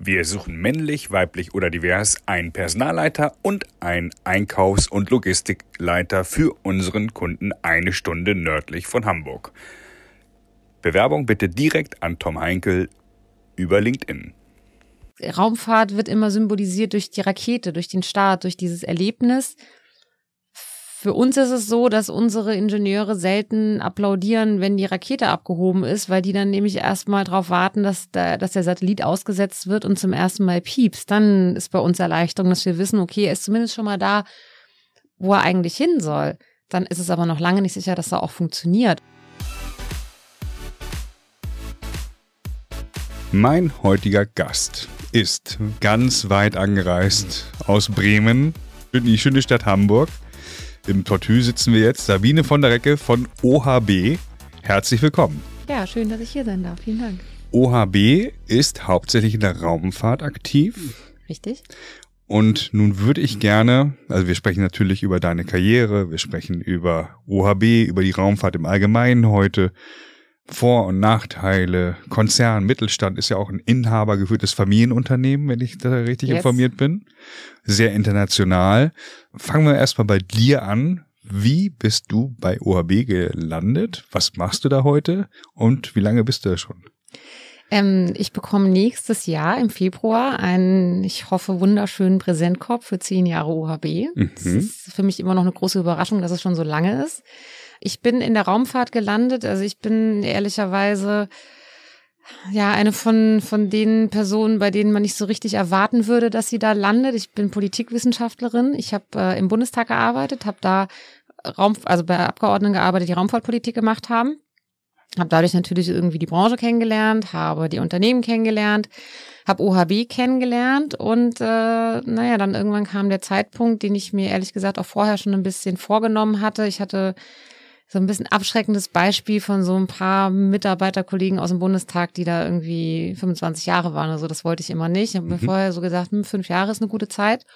Wir suchen männlich, weiblich oder divers einen Personalleiter und einen Einkaufs- und Logistikleiter für unseren Kunden eine Stunde nördlich von Hamburg. Bewerbung bitte direkt an Tom Heinkel über LinkedIn. Raumfahrt wird immer symbolisiert durch die Rakete, durch den Start, durch dieses Erlebnis. Für uns ist es so, dass unsere Ingenieure selten applaudieren, wenn die Rakete abgehoben ist, weil die dann nämlich erstmal darauf warten, dass der, dass der Satellit ausgesetzt wird und zum ersten Mal piepst. Dann ist bei uns Erleichterung, dass wir wissen, okay, er ist zumindest schon mal da, wo er eigentlich hin soll. Dann ist es aber noch lange nicht sicher, dass er auch funktioniert. Mein heutiger Gast ist ganz weit angereist aus Bremen in die schöne Stadt Hamburg im Tortue sitzen wir jetzt. Sabine von der Recke von OHB. Herzlich willkommen. Ja, schön, dass ich hier sein darf. Vielen Dank. OHB ist hauptsächlich in der Raumfahrt aktiv. Richtig. Und nun würde ich gerne, also wir sprechen natürlich über deine Karriere, wir sprechen über OHB, über die Raumfahrt im Allgemeinen heute. Vor- und Nachteile, Konzern, Mittelstand ist ja auch ein inhabergeführtes Familienunternehmen, wenn ich da richtig yes. informiert bin. Sehr international. Fangen wir erstmal bei dir an. Wie bist du bei OHB gelandet? Was machst du da heute? Und wie lange bist du da schon? Ähm, ich bekomme nächstes Jahr im Februar einen, ich hoffe, wunderschönen Präsentkorb für zehn Jahre OHB. Mhm. Das ist für mich immer noch eine große Überraschung, dass es schon so lange ist. Ich bin in der Raumfahrt gelandet. Also ich bin ehrlicherweise ja eine von von den Personen, bei denen man nicht so richtig erwarten würde, dass sie da landet. Ich bin Politikwissenschaftlerin. Ich habe äh, im Bundestag gearbeitet, habe da Raum, also bei Abgeordneten gearbeitet, die Raumfahrtpolitik gemacht haben. Habe dadurch natürlich irgendwie die Branche kennengelernt, habe die Unternehmen kennengelernt, habe OHB kennengelernt und äh, naja, dann irgendwann kam der Zeitpunkt, den ich mir ehrlich gesagt auch vorher schon ein bisschen vorgenommen hatte. Ich hatte so ein bisschen abschreckendes Beispiel von so ein paar Mitarbeiterkollegen aus dem Bundestag, die da irgendwie 25 Jahre waren. Also das wollte ich immer nicht. Ich habe mir mhm. vorher so gesagt, hm, fünf Jahre ist eine gute Zeit.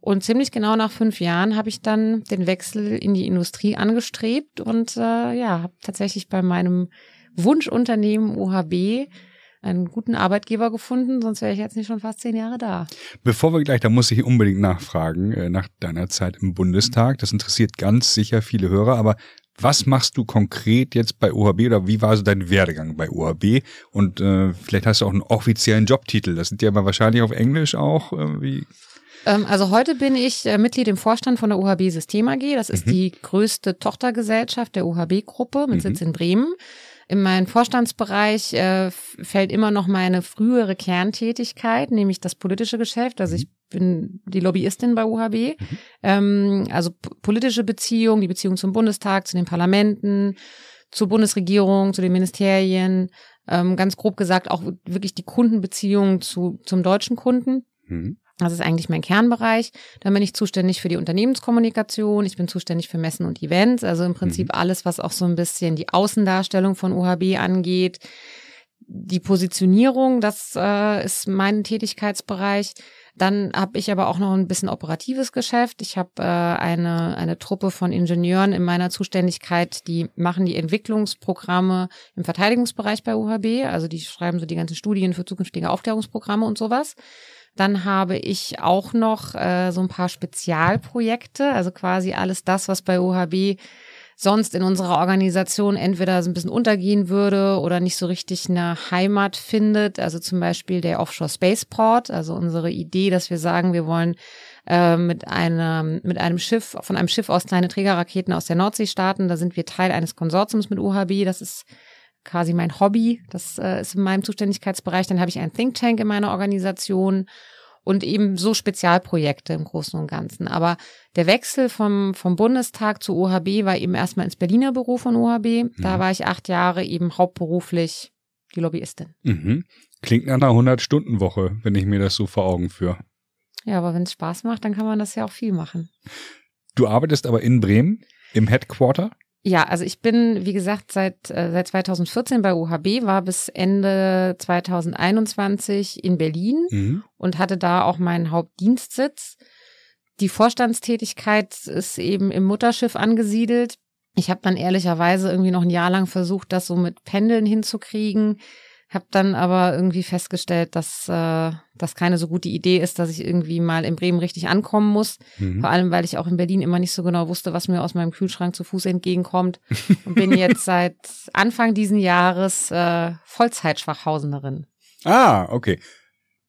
Und ziemlich genau nach fünf Jahren habe ich dann den Wechsel in die Industrie angestrebt und äh, ja, habe tatsächlich bei meinem Wunschunternehmen OHB einen guten Arbeitgeber gefunden, sonst wäre ich jetzt nicht schon fast zehn Jahre da. Bevor wir gleich, da muss ich unbedingt nachfragen, äh, nach deiner Zeit im Bundestag. Das interessiert ganz sicher viele Hörer, aber was machst du konkret jetzt bei OHB oder wie war so dein Werdegang bei OHB? Und äh, vielleicht hast du auch einen offiziellen Jobtitel. Das sind ja aber wahrscheinlich auf Englisch auch irgendwie. Ähm, also heute bin ich äh, Mitglied im Vorstand von der OHB System AG. Das ist mhm. die größte Tochtergesellschaft der OHB-Gruppe mit mhm. Sitz in Bremen. In meinen Vorstandsbereich äh, fällt immer noch meine frühere Kerntätigkeit, nämlich das politische Geschäft. Also ich bin die Lobbyistin bei UHB. Mhm. Ähm, also politische Beziehungen, die Beziehung zum Bundestag, zu den Parlamenten, zur Bundesregierung, zu den Ministerien, ähm, ganz grob gesagt auch wirklich die Kundenbeziehungen zu, zum deutschen Kunden. Mhm. Das ist eigentlich mein Kernbereich. Dann bin ich zuständig für die Unternehmenskommunikation. Ich bin zuständig für Messen und Events. Also im Prinzip mhm. alles, was auch so ein bisschen die Außendarstellung von UHB angeht. Die Positionierung, das äh, ist mein Tätigkeitsbereich. Dann habe ich aber auch noch ein bisschen operatives Geschäft. Ich habe äh, eine, eine Truppe von Ingenieuren in meiner Zuständigkeit, die machen die Entwicklungsprogramme im Verteidigungsbereich bei UHB. Also die schreiben so die ganzen Studien für zukünftige Aufklärungsprogramme und sowas. Dann habe ich auch noch äh, so ein paar Spezialprojekte, also quasi alles das, was bei UHB sonst in unserer Organisation entweder so ein bisschen untergehen würde oder nicht so richtig eine Heimat findet. Also zum Beispiel der Offshore Spaceport, also unsere Idee, dass wir sagen, wir wollen äh, mit einem mit einem Schiff von einem Schiff aus kleine Trägerraketen aus der Nordsee starten. Da sind wir Teil eines Konsortiums mit UHB. Das ist quasi mein Hobby. Das äh, ist in meinem Zuständigkeitsbereich. Dann habe ich einen Think Tank in meiner Organisation und eben so Spezialprojekte im Großen und Ganzen. Aber der Wechsel vom, vom Bundestag zu OHB war eben erstmal ins Berliner Büro von OHB. Da mhm. war ich acht Jahre eben hauptberuflich die Lobbyistin. Mhm. Klingt nach einer 100-Stunden-Woche, wenn ich mir das so vor Augen führe. Ja, aber wenn es Spaß macht, dann kann man das ja auch viel machen. Du arbeitest aber in Bremen im Headquarter? Ja, also ich bin, wie gesagt, seit, äh, seit 2014 bei UHB, war bis Ende 2021 in Berlin mhm. und hatte da auch meinen Hauptdienstsitz. Die Vorstandstätigkeit ist eben im Mutterschiff angesiedelt. Ich habe dann ehrlicherweise irgendwie noch ein Jahr lang versucht, das so mit Pendeln hinzukriegen. Habe dann aber irgendwie festgestellt, dass äh, das keine so gute Idee ist, dass ich irgendwie mal in Bremen richtig ankommen muss. Mhm. Vor allem, weil ich auch in Berlin immer nicht so genau wusste, was mir aus meinem Kühlschrank zu Fuß entgegenkommt. Und bin jetzt seit Anfang diesen Jahres äh, Vollzeit-Schwachhausenerin. Ah, okay.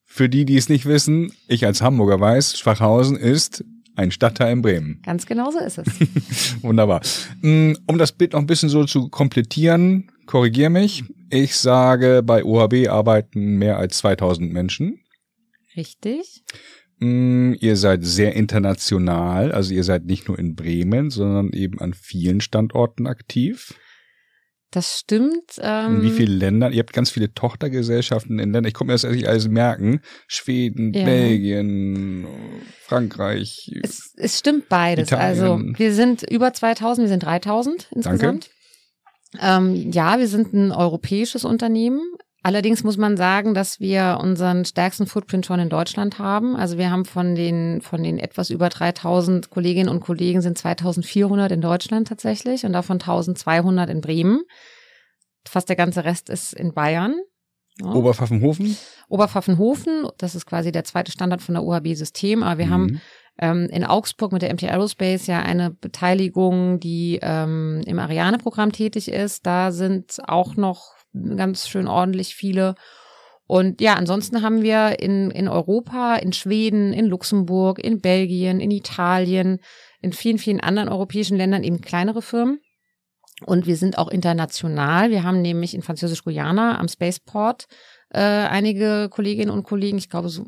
Für die, die es nicht wissen, ich als Hamburger weiß, Schwachhausen ist ein Stadtteil in Bremen. Ganz genau so ist es. Wunderbar. Mm, um das Bild noch ein bisschen so zu komplettieren, korrigiere mich. Ich sage, bei OHB arbeiten mehr als 2000 Menschen. Richtig. Mm, ihr seid sehr international, also ihr seid nicht nur in Bremen, sondern eben an vielen Standorten aktiv. Das stimmt. Ähm, in wie vielen Ländern? Ihr habt ganz viele Tochtergesellschaften in Ländern. Ich konnte mir das eigentlich alles merken. Schweden, ja. Belgien, Frankreich. Es, es stimmt beides. Also Italien. Also wir sind über 2000, wir sind 3000 insgesamt. Ähm, ja, wir sind ein europäisches Unternehmen. Allerdings muss man sagen, dass wir unseren stärksten Footprint schon in Deutschland haben. Also wir haben von den, von den etwas über 3000 Kolleginnen und Kollegen sind 2400 in Deutschland tatsächlich und davon 1200 in Bremen. Fast der ganze Rest ist in Bayern. Ja. Oberpfaffenhofen? Oberpfaffenhofen, das ist quasi der zweite Standard von der UHB-System, aber wir mhm. haben ähm, in Augsburg mit der MT Aerospace ja eine Beteiligung, die ähm, im Ariane-Programm tätig ist. Da sind auch noch ganz schön ordentlich viele. Und ja, ansonsten haben wir in, in Europa, in Schweden, in Luxemburg, in Belgien, in Italien, in vielen, vielen anderen europäischen Ländern eben kleinere Firmen. Und wir sind auch international. Wir haben nämlich in Französisch-Guyana am Spaceport äh, einige Kolleginnen und Kollegen, ich glaube so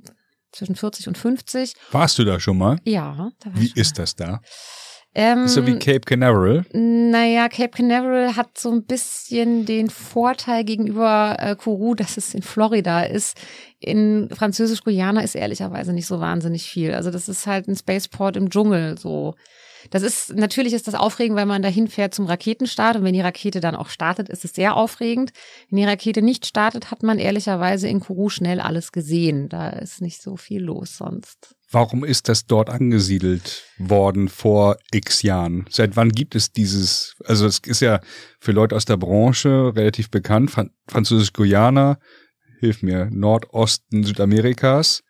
zwischen 40 und 50. Warst du da schon mal? Ja. Wie ist das da? Ähm, so wie Cape Canaveral? Naja, Cape Canaveral hat so ein bisschen den Vorteil gegenüber äh, Kourou, dass es in Florida ist. In Französisch-Guyana ist ehrlicherweise nicht so wahnsinnig viel. Also das ist halt ein Spaceport im Dschungel so. Das ist, natürlich ist das aufregend, weil man dahin fährt zum Raketenstart und wenn die Rakete dann auch startet, ist es sehr aufregend. Wenn die Rakete nicht startet, hat man ehrlicherweise in Kourou schnell alles gesehen. Da ist nicht so viel los sonst. Warum ist das dort angesiedelt worden vor x Jahren? Seit wann gibt es dieses, also es ist ja für Leute aus der Branche relativ bekannt, Französisch-Guyana, hilf mir, Nordosten Südamerikas.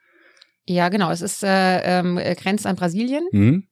Ja, genau. Es ist äh, ähm, grenzt an Brasilien. Mhm.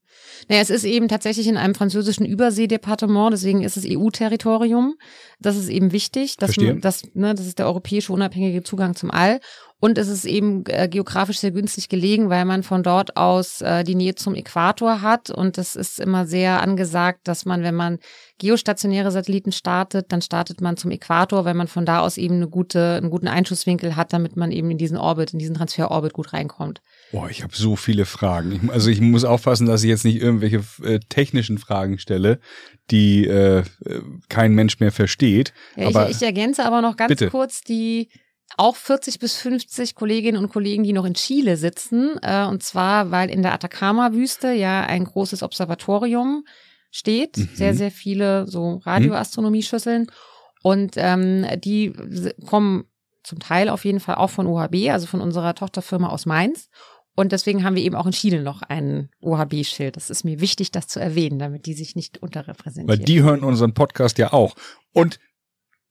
Naja, es ist eben tatsächlich in einem französischen Überseedepartement, deswegen ist es EU-Territorium. Das ist eben wichtig, dass, man, dass ne, das ist der europäische unabhängige Zugang zum All. Und es ist eben äh, geografisch sehr günstig gelegen, weil man von dort aus äh, die Nähe zum Äquator hat. Und es ist immer sehr angesagt, dass man, wenn man geostationäre Satelliten startet, dann startet man zum Äquator, weil man von da aus eben eine gute, einen guten Einschusswinkel hat, damit man eben in diesen Orbit, in diesen Transferorbit gut reinkommt. Boah, ich habe so viele Fragen. Also ich muss aufpassen, dass ich jetzt nicht irgendwelche äh, technischen Fragen stelle, die äh, äh kein Mensch mehr versteht. Ja, aber, ich, ich ergänze aber noch ganz bitte. kurz die auch 40 bis 50 Kolleginnen und Kollegen, die noch in Chile sitzen. Äh, und zwar, weil in der Atacama-Wüste ja ein großes Observatorium steht. Mhm. Sehr, sehr viele so Radioastronomieschüsseln. Und ähm, die kommen zum Teil auf jeden Fall auch von OHB, also von unserer Tochterfirma aus Mainz. Und deswegen haben wir eben auch in Chile noch ein OHB-Schild. Das ist mir wichtig, das zu erwähnen, damit die sich nicht unterrepräsentieren. Weil die hören unseren Podcast ja auch. Und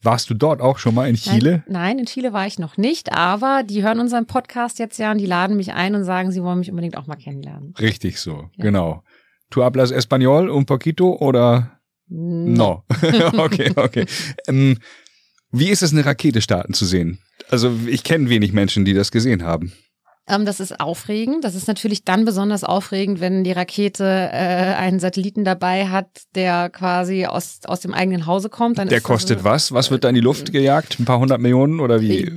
warst du dort auch schon mal in Chile? Nein, nein, in Chile war ich noch nicht, aber die hören unseren Podcast jetzt ja und die laden mich ein und sagen, sie wollen mich unbedingt auch mal kennenlernen. Richtig so, ja. genau. Tu hablas español un poquito oder? No. no. okay, okay. Ähm, wie ist es, eine Rakete starten zu sehen? Also ich kenne wenig Menschen, die das gesehen haben. Ähm, das ist aufregend. Das ist natürlich dann besonders aufregend, wenn die Rakete äh, einen Satelliten dabei hat, der quasi aus, aus dem eigenen Hause kommt. Dann der kostet so, was? Was wird da in die Luft gejagt? Ein paar hundert Millionen oder wie?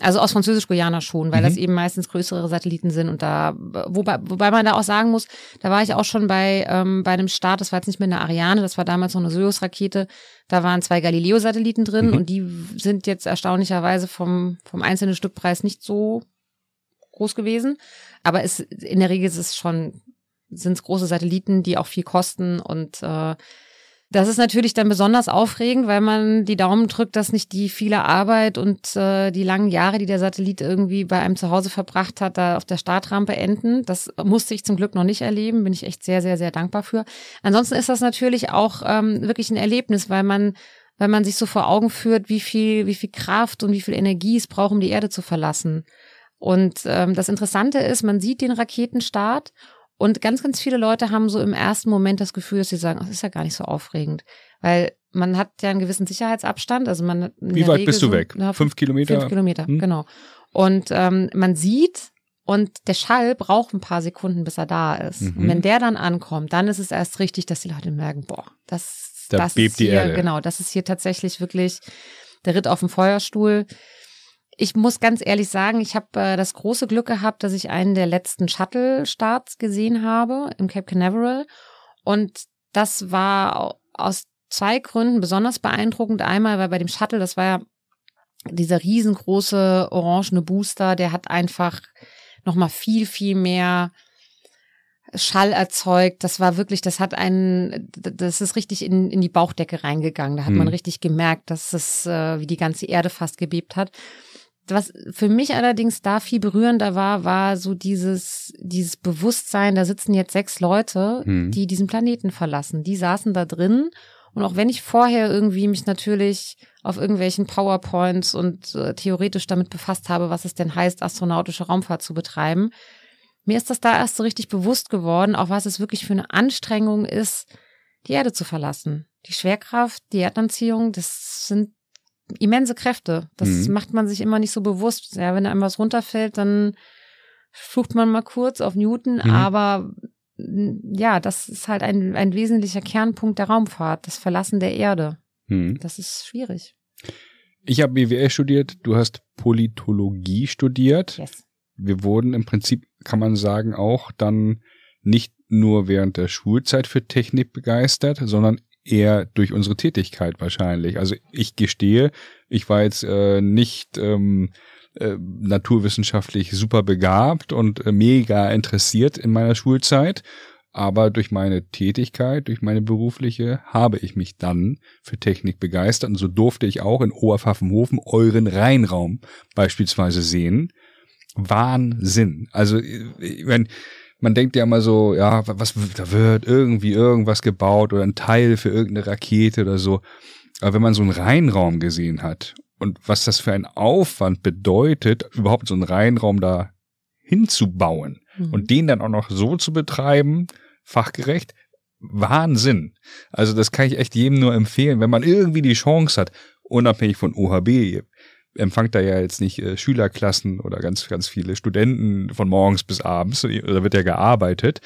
Also aus Französisch-Guyana schon, weil mhm. das eben meistens größere Satelliten sind und da, wobei, wobei man da auch sagen muss, da war ich auch schon bei, ähm, bei einem Start, das war jetzt nicht mehr eine Ariane, das war damals noch eine Soyuz-Rakete, da waren zwei Galileo-Satelliten drin mhm. und die sind jetzt erstaunlicherweise vom, vom einzelnen Stückpreis nicht so groß gewesen. Aber es, in der Regel ist es schon, sind es große Satelliten, die auch viel kosten und äh, das ist natürlich dann besonders aufregend, weil man die Daumen drückt, dass nicht die viele Arbeit und äh, die langen Jahre, die der Satellit irgendwie bei einem zu Hause verbracht hat, da auf der Startrampe enden. Das musste ich zum Glück noch nicht erleben, bin ich echt sehr, sehr, sehr dankbar für. Ansonsten ist das natürlich auch ähm, wirklich ein Erlebnis, weil man weil man sich so vor Augen führt, wie viel, wie viel Kraft und wie viel Energie es braucht, um die Erde zu verlassen. Und ähm, das Interessante ist, man sieht den Raketenstart und ganz, ganz viele Leute haben so im ersten Moment das Gefühl, dass sie sagen, das ist ja gar nicht so aufregend. Weil man hat ja einen gewissen Sicherheitsabstand. Also man Wie weit Regel bist du weg? So, fünf Kilometer? Fünf Kilometer, hm? genau. Und ähm, man sieht, und der Schall braucht ein paar Sekunden, bis er da ist. Mhm. Und wenn der dann ankommt, dann ist es erst richtig, dass die Leute merken, boah, das, da das bebt ist hier, die Erde. genau, das ist hier tatsächlich wirklich der Ritt auf dem Feuerstuhl. Ich muss ganz ehrlich sagen, ich habe äh, das große Glück gehabt, dass ich einen der letzten Shuttle-Starts gesehen habe im Cape Canaveral. Und das war aus zwei Gründen besonders beeindruckend. Einmal, weil bei dem Shuttle, das war ja dieser riesengroße orangene Booster, der hat einfach nochmal viel, viel mehr Schall erzeugt. Das war wirklich, das hat einen, das ist richtig in, in die Bauchdecke reingegangen. Da hat mhm. man richtig gemerkt, dass es, äh, wie die ganze Erde fast gebebt hat. Was für mich allerdings da viel berührender war, war so dieses, dieses Bewusstsein, da sitzen jetzt sechs Leute, mhm. die diesen Planeten verlassen. Die saßen da drin. Und auch wenn ich vorher irgendwie mich natürlich auf irgendwelchen PowerPoints und äh, theoretisch damit befasst habe, was es denn heißt, astronautische Raumfahrt zu betreiben. Mir ist das da erst so richtig bewusst geworden, auch was es wirklich für eine Anstrengung ist, die Erde zu verlassen. Die Schwerkraft, die Erdanziehung, das sind immense Kräfte. Das mhm. macht man sich immer nicht so bewusst. Ja, wenn da irgendwas runterfällt, dann flucht man mal kurz auf Newton, mhm. aber ja, das ist halt ein, ein wesentlicher Kernpunkt der Raumfahrt, das Verlassen der Erde. Mhm. Das ist schwierig. Ich habe BWL studiert, du hast Politologie studiert. Yes. Wir wurden im Prinzip, kann man sagen, auch dann nicht nur während der Schulzeit für Technik begeistert, sondern eher durch unsere Tätigkeit wahrscheinlich. Also ich gestehe, ich war jetzt äh, nicht ähm, äh, naturwissenschaftlich super begabt und äh, mega interessiert in meiner Schulzeit aber durch meine Tätigkeit, durch meine berufliche, habe ich mich dann für Technik begeistert und so durfte ich auch in Oberpfaffenhofen euren Rheinraum beispielsweise sehen. Wahnsinn. Also, wenn, man denkt ja immer so, ja, was, da wird irgendwie irgendwas gebaut oder ein Teil für irgendeine Rakete oder so. Aber wenn man so einen Rheinraum gesehen hat und was das für ein Aufwand bedeutet, überhaupt so einen Rheinraum da hinzubauen mhm. und den dann auch noch so zu betreiben, fachgerecht. Wahnsinn. Also das kann ich echt jedem nur empfehlen, wenn man irgendwie die Chance hat, unabhängig von OHB, empfangt da ja jetzt nicht äh, Schülerklassen oder ganz, ganz viele Studenten von morgens bis abends, da wird ja gearbeitet.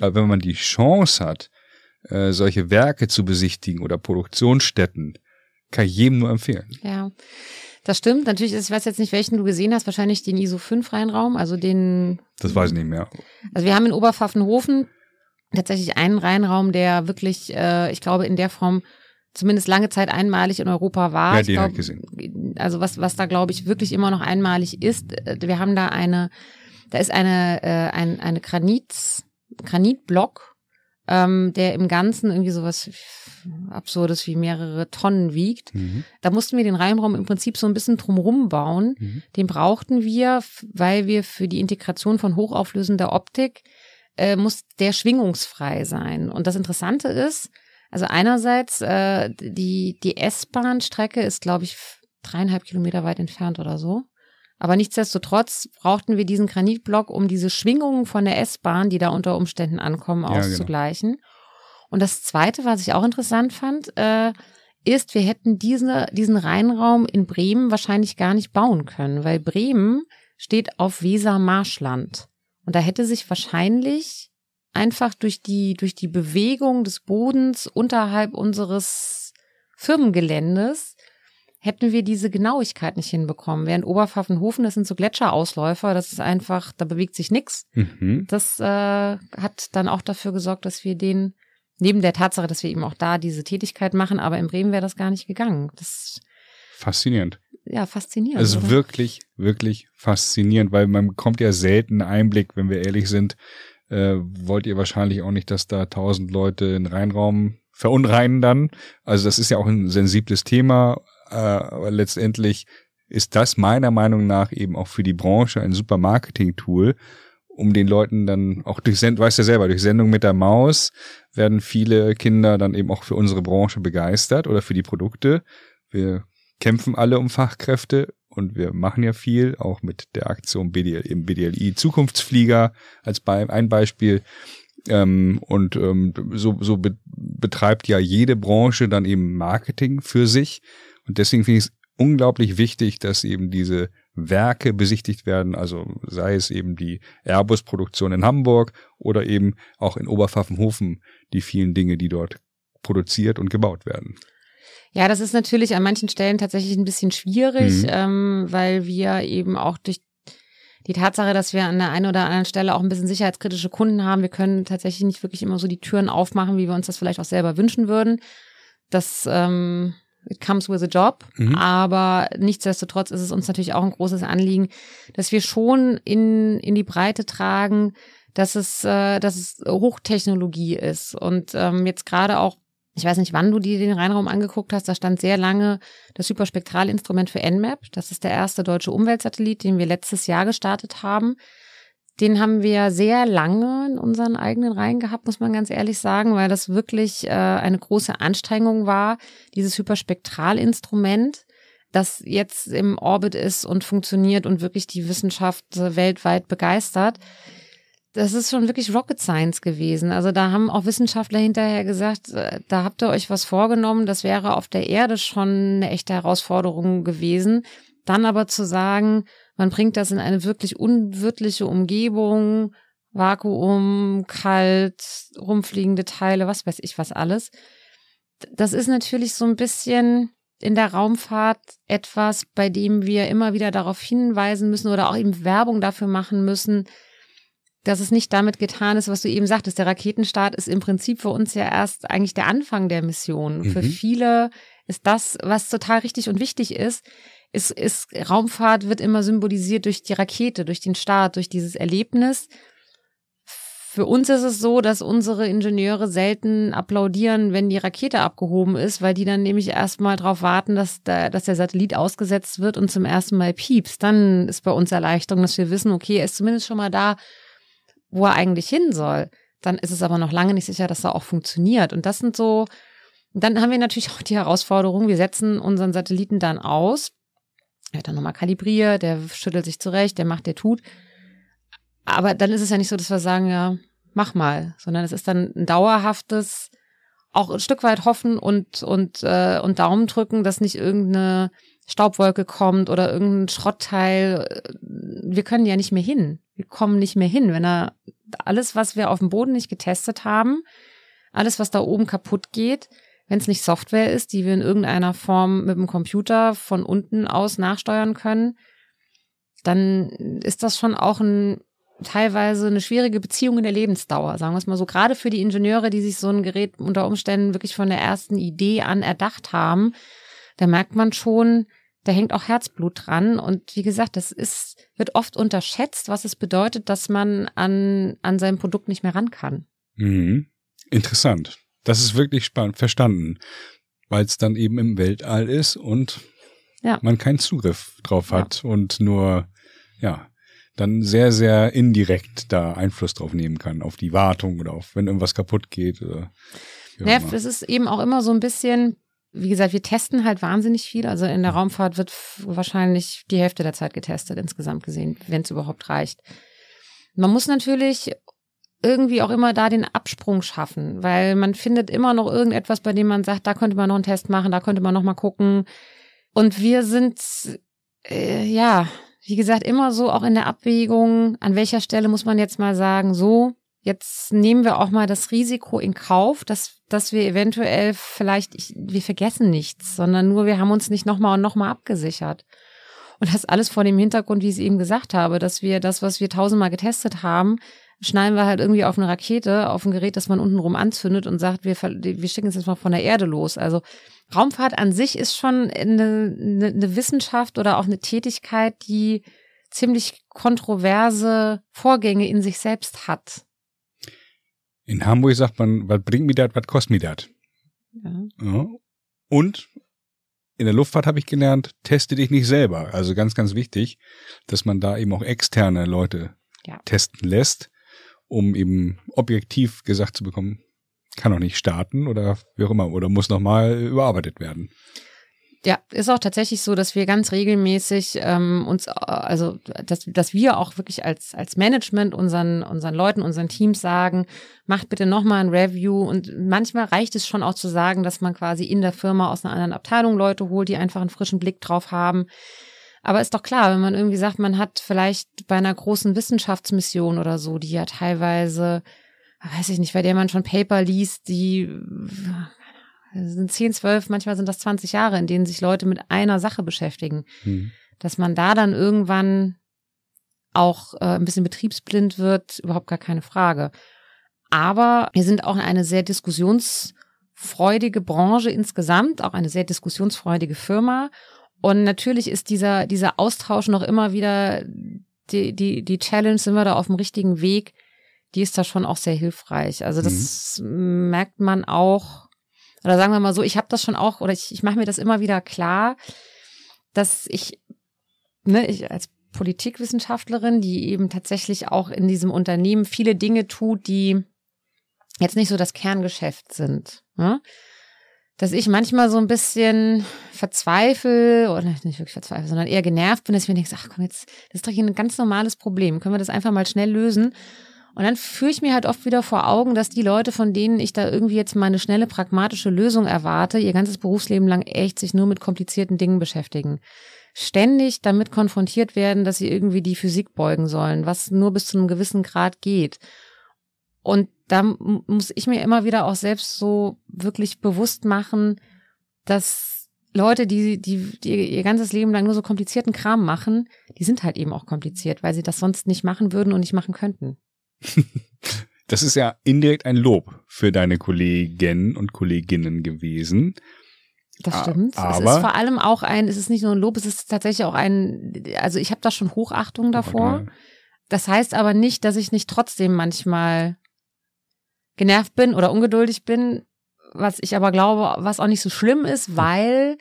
Aber wenn man die Chance hat, äh, solche Werke zu besichtigen oder Produktionsstätten, kann ich jedem nur empfehlen. Ja. Das stimmt. Natürlich, ich weiß jetzt nicht, welchen du gesehen hast. Wahrscheinlich den ISO 5 Reinraum, also den. Das weiß ich nicht mehr. Also wir haben in Oberpfaffenhofen tatsächlich einen Reinraum, der wirklich, äh, ich glaube, in der Form zumindest lange Zeit einmalig in Europa war. Ja, den habe ich gesehen. Also was, was da, glaube ich, wirklich immer noch einmalig ist, äh, wir haben da eine, da ist eine, äh, ein, eine Granit, Granitblock, ähm, der im Ganzen irgendwie sowas Absurdes wie mehrere Tonnen wiegt. Mhm. Da mussten wir den Reinraum im Prinzip so ein bisschen drumrum bauen. Mhm. Den brauchten wir, weil wir für die Integration von hochauflösender Optik äh, muss der schwingungsfrei sein. Und das Interessante ist, also einerseits, äh, die, die S-Bahn-Strecke ist, glaube ich, dreieinhalb Kilometer weit entfernt oder so. Aber nichtsdestotrotz brauchten wir diesen Granitblock, um diese Schwingungen von der S-Bahn, die da unter Umständen ankommen, ja, genau. auszugleichen. Genau. Und das Zweite, was ich auch interessant fand, äh, ist, wir hätten diese, diesen Rheinraum in Bremen wahrscheinlich gar nicht bauen können, weil Bremen steht auf Weser-Marschland. Und da hätte sich wahrscheinlich einfach durch die, durch die Bewegung des Bodens unterhalb unseres Firmengeländes hätten wir diese Genauigkeit nicht hinbekommen. Während Oberpfaffenhofen, das sind so Gletscherausläufer, das ist einfach, da bewegt sich nichts. Mhm. Das äh, hat dann auch dafür gesorgt, dass wir den, neben der Tatsache, dass wir eben auch da diese Tätigkeit machen, aber in Bremen wäre das gar nicht gegangen. Das Faszinierend ja, faszinierend. Also oder? wirklich, wirklich faszinierend, weil man bekommt ja selten Einblick, wenn wir ehrlich sind. Äh, wollt ihr wahrscheinlich auch nicht, dass da tausend Leute in Reinraum verunreinen dann. Also das ist ja auch ein sensibles Thema, äh, aber letztendlich ist das meiner Meinung nach eben auch für die Branche ein super Marketing-Tool, um den Leuten dann auch durch Sendung, weißt du ja selber, durch Sendung mit der Maus werden viele Kinder dann eben auch für unsere Branche begeistert oder für die Produkte. Wir kämpfen alle um Fachkräfte und wir machen ja viel, auch mit der Aktion BDL, im BDLI Zukunftsflieger als bei, ein Beispiel. Ähm, und ähm, so, so be betreibt ja jede Branche dann eben Marketing für sich. Und deswegen finde ich es unglaublich wichtig, dass eben diese Werke besichtigt werden, also sei es eben die Airbus-Produktion in Hamburg oder eben auch in Oberpfaffenhofen die vielen Dinge, die dort produziert und gebaut werden. Ja, das ist natürlich an manchen Stellen tatsächlich ein bisschen schwierig, mhm. ähm, weil wir eben auch durch die Tatsache, dass wir an der einen oder anderen Stelle auch ein bisschen sicherheitskritische Kunden haben, wir können tatsächlich nicht wirklich immer so die Türen aufmachen, wie wir uns das vielleicht auch selber wünschen würden. Das ähm, it comes with a job. Mhm. Aber nichtsdestotrotz ist es uns natürlich auch ein großes Anliegen, dass wir schon in, in die Breite tragen, dass es, äh, dass es Hochtechnologie ist. Und ähm, jetzt gerade auch ich weiß nicht, wann du dir den Rheinraum angeguckt hast, da stand sehr lange das Hyperspektralinstrument für NMAP. Das ist der erste deutsche Umweltsatellit, den wir letztes Jahr gestartet haben. Den haben wir sehr lange in unseren eigenen Reihen gehabt, muss man ganz ehrlich sagen, weil das wirklich äh, eine große Anstrengung war, dieses Hyperspektralinstrument, das jetzt im Orbit ist und funktioniert und wirklich die Wissenschaft weltweit begeistert das ist schon wirklich Rocket Science gewesen. Also da haben auch Wissenschaftler hinterher gesagt, äh, da habt ihr euch was vorgenommen, das wäre auf der Erde schon eine echte Herausforderung gewesen. Dann aber zu sagen, man bringt das in eine wirklich unwirtliche Umgebung, Vakuum, kalt, rumfliegende Teile, was weiß ich was alles. Das ist natürlich so ein bisschen in der Raumfahrt etwas, bei dem wir immer wieder darauf hinweisen müssen oder auch eben Werbung dafür machen müssen, dass es nicht damit getan ist, was du eben sagtest. Der Raketenstart ist im Prinzip für uns ja erst eigentlich der Anfang der Mission. Mhm. Für viele ist das, was total richtig und wichtig ist, ist, ist Raumfahrt wird immer symbolisiert durch die Rakete, durch den Start, durch dieses Erlebnis. Für uns ist es so, dass unsere Ingenieure selten applaudieren, wenn die Rakete abgehoben ist, weil die dann nämlich erstmal darauf warten, dass der, dass der Satellit ausgesetzt wird und zum ersten Mal piepst. Dann ist bei uns Erleichterung, dass wir wissen, okay, er ist zumindest schon mal da, wo er eigentlich hin soll. Dann ist es aber noch lange nicht sicher, dass er auch funktioniert. Und das sind so, dann haben wir natürlich auch die Herausforderung, wir setzen unseren Satelliten dann aus. Er wird dann nochmal kalibriert, der schüttelt sich zurecht, der macht, der tut. Aber dann ist es ja nicht so, dass wir sagen, ja, mach mal, sondern es ist dann ein dauerhaftes, auch ein Stück weit hoffen und, und, äh, und Daumen drücken, dass nicht irgendeine Staubwolke kommt oder irgendein Schrottteil. Wir können ja nicht mehr hin. Wir kommen nicht mehr hin. Wenn er alles, was wir auf dem Boden nicht getestet haben, alles, was da oben kaputt geht, wenn es nicht Software ist, die wir in irgendeiner Form mit dem Computer von unten aus nachsteuern können, dann ist das schon auch ein teilweise eine schwierige Beziehung in der Lebensdauer, sagen wir es mal so. Gerade für die Ingenieure, die sich so ein Gerät unter Umständen wirklich von der ersten Idee an erdacht haben, da merkt man schon, da hängt auch Herzblut dran. Und wie gesagt, das ist, wird oft unterschätzt, was es bedeutet, dass man an, an sein Produkt nicht mehr ran kann. Mhm. Interessant. Das ist wirklich spannend, verstanden. Weil es dann eben im Weltall ist und ja. man keinen Zugriff drauf hat ja. und nur, ja, dann sehr, sehr indirekt da Einfluss drauf nehmen kann, auf die Wartung oder auf, wenn irgendwas kaputt geht. Oder ja, es ist eben auch immer so ein bisschen, wie gesagt, wir testen halt wahnsinnig viel. Also in der Raumfahrt wird wahrscheinlich die Hälfte der Zeit getestet, insgesamt gesehen, wenn es überhaupt reicht. Man muss natürlich irgendwie auch immer da den Absprung schaffen, weil man findet immer noch irgendetwas, bei dem man sagt, da könnte man noch einen Test machen, da könnte man noch mal gucken. Und wir sind, äh, ja, wie gesagt, immer so auch in der Abwägung, an welcher Stelle muss man jetzt mal sagen, so, jetzt nehmen wir auch mal das Risiko in Kauf, dass, dass wir eventuell vielleicht, ich, wir vergessen nichts, sondern nur wir haben uns nicht nochmal und nochmal abgesichert. Und das alles vor dem Hintergrund, wie ich es eben gesagt habe, dass wir das, was wir tausendmal getestet haben, schneiden wir halt irgendwie auf eine Rakete, auf ein Gerät, das man untenrum anzündet und sagt, wir, wir schicken es jetzt mal von der Erde los. Also Raumfahrt an sich ist schon eine, eine, eine Wissenschaft oder auch eine Tätigkeit, die ziemlich kontroverse Vorgänge in sich selbst hat. In Hamburg sagt man, was bringt mir das, was kostet mir das? Ja. ja. Und in der Luftfahrt habe ich gelernt, teste dich nicht selber. Also ganz, ganz wichtig, dass man da eben auch externe Leute ja. testen lässt, um eben objektiv gesagt zu bekommen, kann auch nicht starten oder wie auch immer oder muss nochmal überarbeitet werden. Ja, ist auch tatsächlich so, dass wir ganz regelmäßig ähm, uns, also dass, dass wir auch wirklich als als Management unseren unseren Leuten, unseren Teams sagen, macht bitte nochmal ein Review und manchmal reicht es schon auch zu sagen, dass man quasi in der Firma aus einer anderen Abteilung Leute holt, die einfach einen frischen Blick drauf haben. Aber ist doch klar, wenn man irgendwie sagt, man hat vielleicht bei einer großen Wissenschaftsmission oder so, die ja teilweise, weiß ich nicht, bei der man schon Paper liest, die sind 10, 12, manchmal sind das 20 Jahre, in denen sich Leute mit einer Sache beschäftigen. Mhm. Dass man da dann irgendwann auch äh, ein bisschen betriebsblind wird, überhaupt gar keine Frage. Aber wir sind auch eine sehr diskussionsfreudige Branche insgesamt, auch eine sehr diskussionsfreudige Firma. Und natürlich ist dieser, dieser Austausch noch immer wieder die, die, die Challenge, sind wir da auf dem richtigen Weg, die ist da schon auch sehr hilfreich. Also das mhm. merkt man auch oder sagen wir mal so, ich habe das schon auch, oder ich, ich mache mir das immer wieder klar, dass ich, ne, ich als Politikwissenschaftlerin, die eben tatsächlich auch in diesem Unternehmen viele Dinge tut, die jetzt nicht so das Kerngeschäft sind. Ne? Dass ich manchmal so ein bisschen verzweifle, oder nicht wirklich verzweifle, sondern eher genervt bin, dass ich mir denke, ach komm, jetzt, das ist doch hier ein ganz normales Problem. Können wir das einfach mal schnell lösen? Und dann führe ich mir halt oft wieder vor Augen, dass die Leute, von denen ich da irgendwie jetzt mal eine schnelle, pragmatische Lösung erwarte, ihr ganzes Berufsleben lang echt sich nur mit komplizierten Dingen beschäftigen. Ständig damit konfrontiert werden, dass sie irgendwie die Physik beugen sollen, was nur bis zu einem gewissen Grad geht. Und da muss ich mir immer wieder auch selbst so wirklich bewusst machen, dass Leute, die, die, die ihr ganzes Leben lang nur so komplizierten Kram machen, die sind halt eben auch kompliziert, weil sie das sonst nicht machen würden und nicht machen könnten. Das ist ja indirekt ein Lob für deine Kollegen und Kolleginnen gewesen. Das stimmt. Aber es ist vor allem auch ein, es ist nicht nur ein Lob, es ist tatsächlich auch ein, also ich habe da schon Hochachtung davor. Okay. Das heißt aber nicht, dass ich nicht trotzdem manchmal genervt bin oder ungeduldig bin, was ich aber glaube, was auch nicht so schlimm ist, weil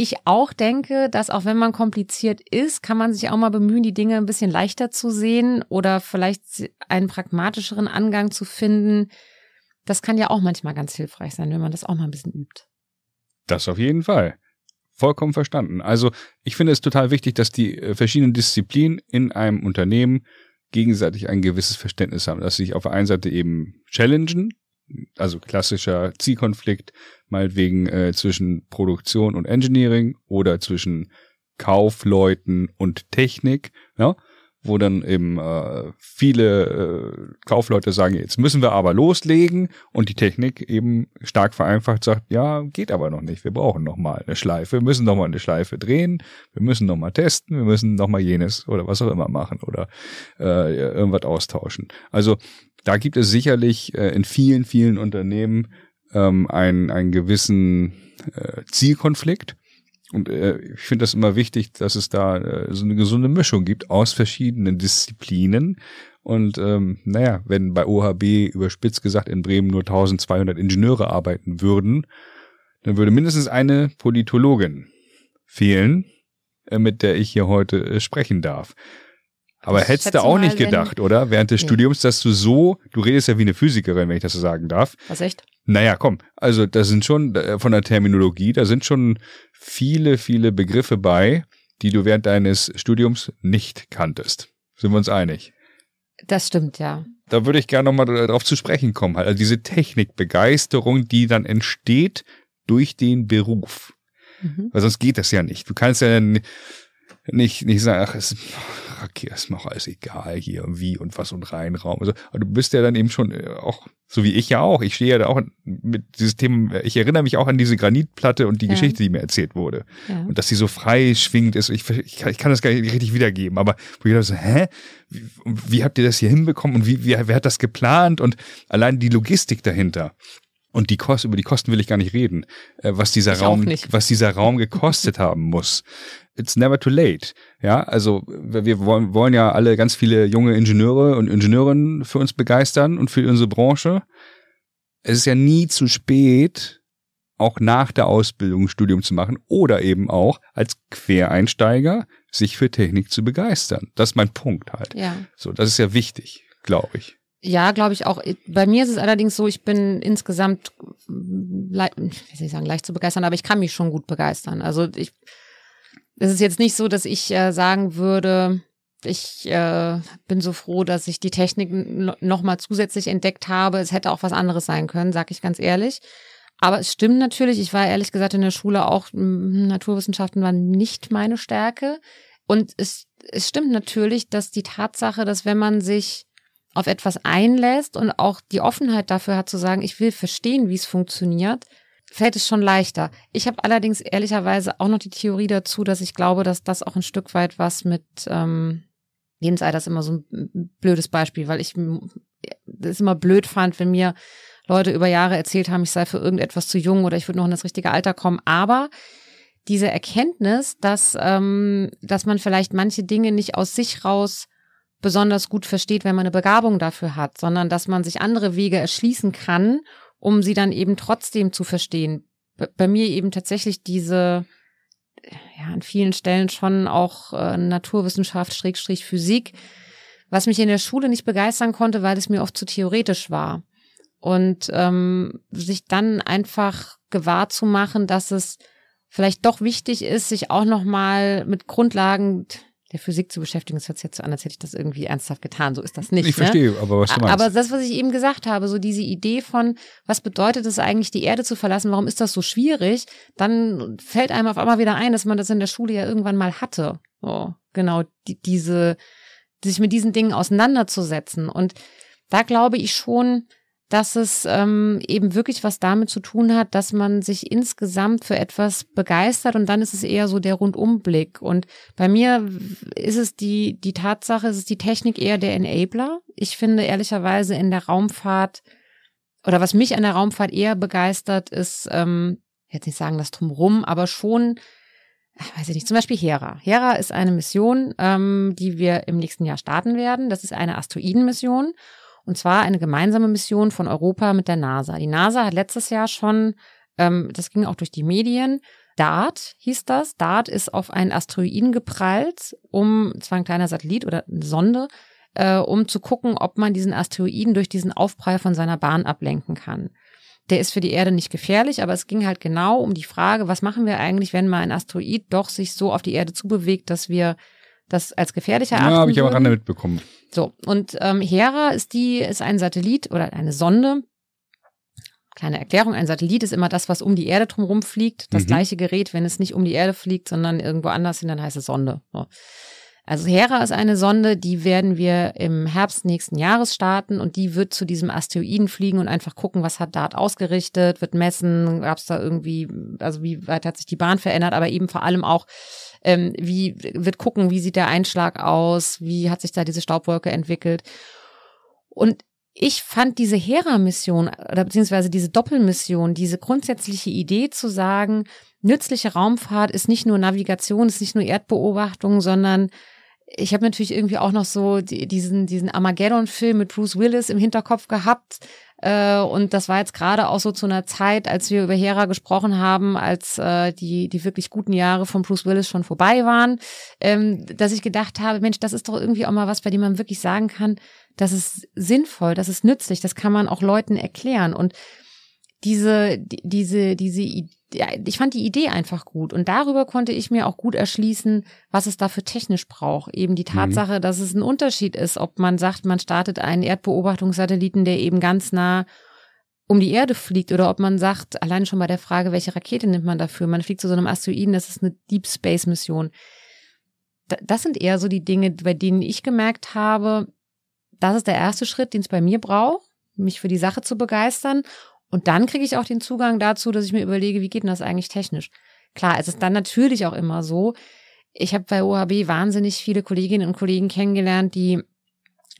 ich auch denke, dass auch wenn man kompliziert ist, kann man sich auch mal bemühen, die Dinge ein bisschen leichter zu sehen oder vielleicht einen pragmatischeren Angang zu finden. Das kann ja auch manchmal ganz hilfreich sein, wenn man das auch mal ein bisschen übt. Das auf jeden Fall. Vollkommen verstanden. Also ich finde es total wichtig, dass die äh, verschiedenen Disziplinen in einem Unternehmen gegenseitig ein gewisses Verständnis haben, dass sie sich auf der einen Seite eben challengen, also klassischer Zielkonflikt, meinetwegen äh, zwischen Produktion und Engineering oder zwischen Kaufleuten und Technik, ja, wo dann eben äh, viele äh, Kaufleute sagen, jetzt müssen wir aber loslegen und die Technik eben stark vereinfacht sagt, ja, geht aber noch nicht, wir brauchen noch mal eine Schleife, wir müssen noch mal eine Schleife drehen, wir müssen noch mal testen, wir müssen noch mal jenes oder was auch immer machen oder äh, irgendwas austauschen. Also da gibt es sicherlich äh, in vielen, vielen Unternehmen ähm, einen, einen gewissen äh, Zielkonflikt. Und äh, ich finde das immer wichtig, dass es da äh, so eine gesunde Mischung gibt aus verschiedenen Disziplinen. Und ähm, naja, wenn bei OHB überspitzt gesagt in Bremen nur 1200 Ingenieure arbeiten würden, dann würde mindestens eine Politologin fehlen, äh, mit der ich hier heute äh, sprechen darf. Aber hättest du auch mal, nicht gedacht, oder? Während des nee. Studiums, dass du so, du redest ja wie eine Physikerin, wenn ich das so sagen darf. Was echt? Naja, komm. Also, da sind schon, äh, von der Terminologie, da sind schon viele, viele Begriffe bei, die du während deines Studiums nicht kanntest. Sind wir uns einig? Das stimmt, ja. Da würde ich gerne nochmal darauf zu sprechen kommen. Also diese Technikbegeisterung, die dann entsteht durch den Beruf. Mhm. Weil sonst geht das ja nicht. Du kannst ja nicht, nicht sagen, ach, es, okay, ist mir auch alles egal hier, wie und was und Reinraum. Also, aber du bist ja dann eben schon äh, auch, so wie ich ja auch, ich stehe ja da auch mit dieses Thema, ich erinnere mich auch an diese Granitplatte und die ja. Geschichte, die mir erzählt wurde. Ja. Und dass sie so frei schwingt ist. Ich, ich, kann, ich kann das gar nicht richtig wiedergeben, aber wo ich dachte so, hä? Wie, wie habt ihr das hier hinbekommen und wie, wie, wer hat das geplant und allein die Logistik dahinter? Und die Kosten, über die Kosten will ich gar nicht reden, äh, was dieser ich Raum, was dieser Raum gekostet haben muss. It's never too late. Ja, also wir wollen, wollen ja alle ganz viele junge Ingenieure und Ingenieurinnen für uns begeistern und für unsere Branche. Es ist ja nie zu spät, auch nach der Ausbildung ein Studium zu machen oder eben auch als Quereinsteiger sich für Technik zu begeistern. Das ist mein Punkt halt. Ja. So, das ist ja wichtig, glaube ich. Ja, glaube ich auch. Bei mir ist es allerdings so, ich bin insgesamt, leicht, wie soll ich sagen, leicht zu begeistern, aber ich kann mich schon gut begeistern. Also ich, es ist jetzt nicht so, dass ich äh, sagen würde, ich äh, bin so froh, dass ich die Technik nochmal zusätzlich entdeckt habe. Es hätte auch was anderes sein können, sag ich ganz ehrlich. Aber es stimmt natürlich, ich war ehrlich gesagt in der Schule auch, Naturwissenschaften waren nicht meine Stärke. Und es, es stimmt natürlich, dass die Tatsache, dass wenn man sich auf etwas einlässt und auch die Offenheit dafür hat zu sagen, ich will verstehen, wie es funktioniert, fällt es schon leichter. Ich habe allerdings ehrlicherweise auch noch die Theorie dazu, dass ich glaube, dass das auch ein Stück weit was mit ähm, Lebensalter ist immer so ein blödes Beispiel, weil ich das immer blöd fand, wenn mir Leute über Jahre erzählt haben, ich sei für irgendetwas zu jung oder ich würde noch in das richtige Alter kommen. Aber diese Erkenntnis, dass, ähm, dass man vielleicht manche Dinge nicht aus sich raus besonders gut versteht, wenn man eine Begabung dafür hat, sondern dass man sich andere Wege erschließen kann, um sie dann eben trotzdem zu verstehen. Bei mir eben tatsächlich diese, ja, an vielen Stellen schon auch äh, Naturwissenschaft, Schrägstrich Physik, was mich in der Schule nicht begeistern konnte, weil es mir oft zu theoretisch war. Und ähm, sich dann einfach gewahr zu machen, dass es vielleicht doch wichtig ist, sich auch nochmal mit Grundlagen der Physik zu beschäftigen. Das hört sich jetzt so an, als hätte ich das irgendwie ernsthaft getan. So ist das nicht. Ich ne? verstehe, aber was du meinst. Aber das, was ich eben gesagt habe, so diese Idee von, was bedeutet es eigentlich, die Erde zu verlassen? Warum ist das so schwierig? Dann fällt einem auf einmal wieder ein, dass man das in der Schule ja irgendwann mal hatte. So, genau, die, diese, sich mit diesen Dingen auseinanderzusetzen. Und da glaube ich schon, dass es ähm, eben wirklich was damit zu tun hat, dass man sich insgesamt für etwas begeistert und dann ist es eher so der Rundumblick. Und bei mir ist es die, die Tatsache, es ist die Technik eher der Enabler. Ich finde ehrlicherweise in der Raumfahrt oder was mich an der Raumfahrt eher begeistert, ist, ähm, jetzt nicht sagen das drumrum, aber schon, weiß ich nicht, zum Beispiel Hera. Hera ist eine Mission, ähm, die wir im nächsten Jahr starten werden. Das ist eine Asteroidenmission. Und zwar eine gemeinsame Mission von Europa mit der NASA. Die NASA hat letztes Jahr schon, ähm, das ging auch durch die Medien, DART hieß das. DART ist auf einen Asteroiden geprallt, um, zwar ein kleiner Satellit oder eine Sonde, äh, um zu gucken, ob man diesen Asteroiden durch diesen Aufprall von seiner Bahn ablenken kann. Der ist für die Erde nicht gefährlich, aber es ging halt genau um die Frage, was machen wir eigentlich, wenn mal ein Asteroid doch sich so auf die Erde zubewegt, dass wir das als gefährlich erachten. Ja, habe ich aber ran mitbekommen. So, und ähm, Hera ist die, ist ein Satellit oder eine Sonde. Kleine Erklärung, ein Satellit ist immer das, was um die Erde drumherum fliegt. Das mhm. gleiche Gerät, wenn es nicht um die Erde fliegt, sondern irgendwo anders hin, dann heißt es Sonde. So. Also Hera ist eine Sonde, die werden wir im Herbst nächsten Jahres starten und die wird zu diesem Asteroiden fliegen und einfach gucken, was hat Dart ausgerichtet, wird messen, gab es da irgendwie, also wie weit hat sich die Bahn verändert, aber eben vor allem auch, ähm, wie wird gucken, wie sieht der Einschlag aus, wie hat sich da diese Staubwolke entwickelt. Und ich fand diese Hera-Mission oder beziehungsweise diese Doppelmission, diese grundsätzliche Idee zu sagen, nützliche Raumfahrt ist nicht nur Navigation, ist nicht nur Erdbeobachtung, sondern ich habe natürlich irgendwie auch noch so diesen, diesen Armageddon-Film mit Bruce Willis im Hinterkopf gehabt. Äh, und das war jetzt gerade auch so zu einer Zeit, als wir über Hera gesprochen haben, als äh, die, die wirklich guten Jahre von Bruce Willis schon vorbei waren, ähm, dass ich gedacht habe, Mensch, das ist doch irgendwie auch mal was, bei dem man wirklich sagen kann, das ist sinnvoll, das ist nützlich, das kann man auch Leuten erklären. Und diese, diese, diese ich fand die Idee einfach gut und darüber konnte ich mir auch gut erschließen, was es dafür technisch braucht. Eben die mhm. Tatsache, mhm. dass es ein Unterschied ist, ob man sagt, man startet einen Erdbeobachtungssatelliten, der eben ganz nah um die Erde fliegt oder ob man sagt, allein schon bei der Frage, welche Rakete nimmt man dafür? Man fliegt zu so einem Asteroiden, das ist eine Deep Space Mission. Das sind eher so die Dinge, bei denen ich gemerkt habe, das ist der erste Schritt, den es bei mir braucht, mich für die Sache zu begeistern. Und dann kriege ich auch den Zugang dazu, dass ich mir überlege, wie geht denn das eigentlich technisch? Klar, es ist dann natürlich auch immer so. Ich habe bei OHB wahnsinnig viele Kolleginnen und Kollegen kennengelernt, die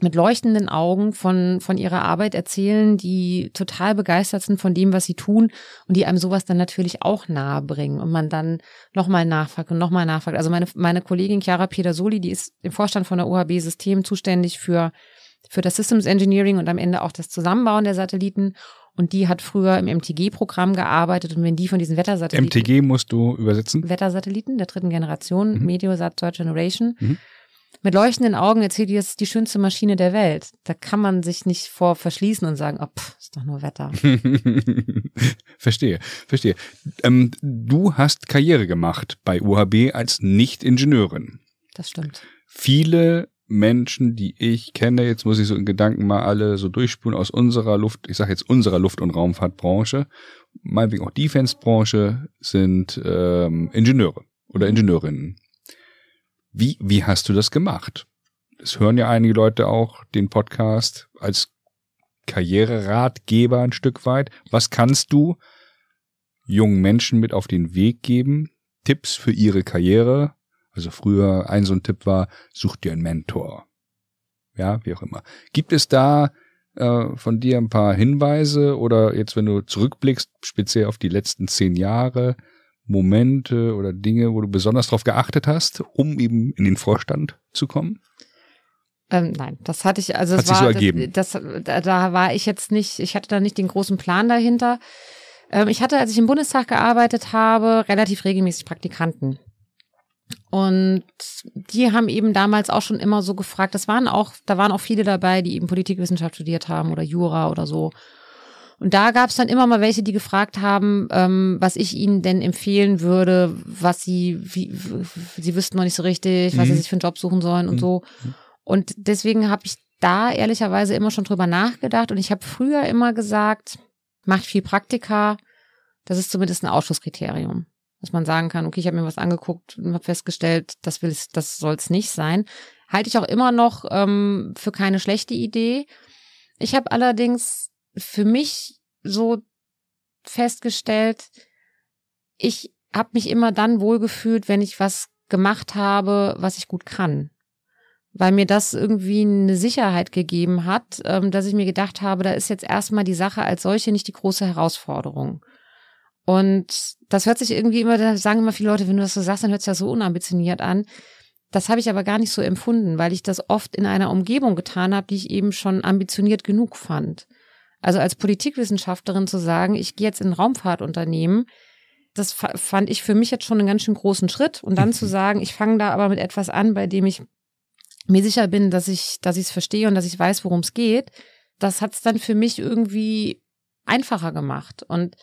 mit leuchtenden Augen von, von ihrer Arbeit erzählen, die total begeistert sind von dem, was sie tun und die einem sowas dann natürlich auch nahe bringen und man dann nochmal nachfragt und nochmal nachfragt. Also meine, meine Kollegin Chiara Petersoli, die ist im Vorstand von der OHB System zuständig für, für das Systems Engineering und am Ende auch das Zusammenbauen der Satelliten Und die hat früher im MTG-Programm gearbeitet und wenn die von diesen Wettersatelliten. MTG musst du übersetzen? Wettersatelliten der dritten Generation, mhm. Meteosat Third Generation. Mhm. Mit leuchtenden Augen erzählt ihr, es ist die schönste Maschine der Welt. Da kann man sich nicht vor verschließen und sagen, oh, pff, ist doch nur Wetter. verstehe, verstehe. Ähm, du hast Karriere gemacht bei UHB als Nicht-Ingenieurin. Das stimmt. Viele Menschen, die ich kenne, jetzt muss ich so in Gedanken mal alle so durchspulen aus unserer Luft, ich sage jetzt unserer Luft- und Raumfahrtbranche, meinetwegen auch Defense-Branche, sind ähm, Ingenieure oder mhm. Ingenieurinnen. Wie, wie hast du das gemacht? Es hören ja einige Leute auch den Podcast als Karriereratgeber ein Stück weit. Was kannst du jungen Menschen mit auf den Weg geben? Tipps für ihre Karriere, also früher ein so ein Tipp war, such dir einen Mentor. Ja, wie auch immer. Gibt es da äh, von dir ein paar Hinweise oder jetzt, wenn du zurückblickst, speziell auf die letzten zehn Jahre, Momente oder Dinge, wo du besonders darauf geachtet hast, um eben in den Vorstand zu kommen? Ähm, nein, das hatte ich, also Hat es war, so ergeben. Das, das, da, war ich jetzt nicht, ich hatte da nicht den großen Plan dahinter. Ähm, ich hatte, als ich im Bundestag gearbeitet habe, relativ regelmäßig Praktikanten. Und die haben eben damals auch schon immer so gefragt, das waren auch, da waren auch viele dabei, die eben Politikwissenschaft studiert haben oder Jura oder so. Und da gab es dann immer mal welche, die gefragt haben, ähm, was ich ihnen denn empfehlen würde, was sie, wie, sie wüssten noch nicht so richtig, was mhm. sie sich für einen Job suchen sollen und mhm. so. Und deswegen habe ich da ehrlicherweise immer schon drüber nachgedacht und ich habe früher immer gesagt, macht viel Praktika, das ist zumindest ein Ausschusskriterium dass man sagen kann, okay, ich habe mir was angeguckt und habe festgestellt, das will das soll es nicht sein. Halte ich auch immer noch ähm, für keine schlechte Idee. Ich habe allerdings für mich so festgestellt, ich habe mich immer dann wohlgefühlt, wenn ich was gemacht habe, was ich gut kann. Weil mir das irgendwie eine Sicherheit gegeben hat, ähm, dass ich mir gedacht habe, da ist jetzt erstmal die Sache als solche nicht die große Herausforderung. Und das hört sich irgendwie immer, da sagen immer viele Leute, wenn du das so sagst, dann hört sich das so unambitioniert an. Das habe ich aber gar nicht so empfunden, weil ich das oft in einer Umgebung getan habe, die ich eben schon ambitioniert genug fand. Also als Politikwissenschaftlerin zu sagen, ich gehe jetzt in ein Raumfahrtunternehmen, das fand ich für mich jetzt schon einen ganz schön großen Schritt. Und dann zu sagen, ich fange da aber mit etwas an, bei dem ich mir sicher bin, dass ich, dass ich es verstehe und dass ich weiß, worum es geht, das hat es dann für mich irgendwie einfacher gemacht. Und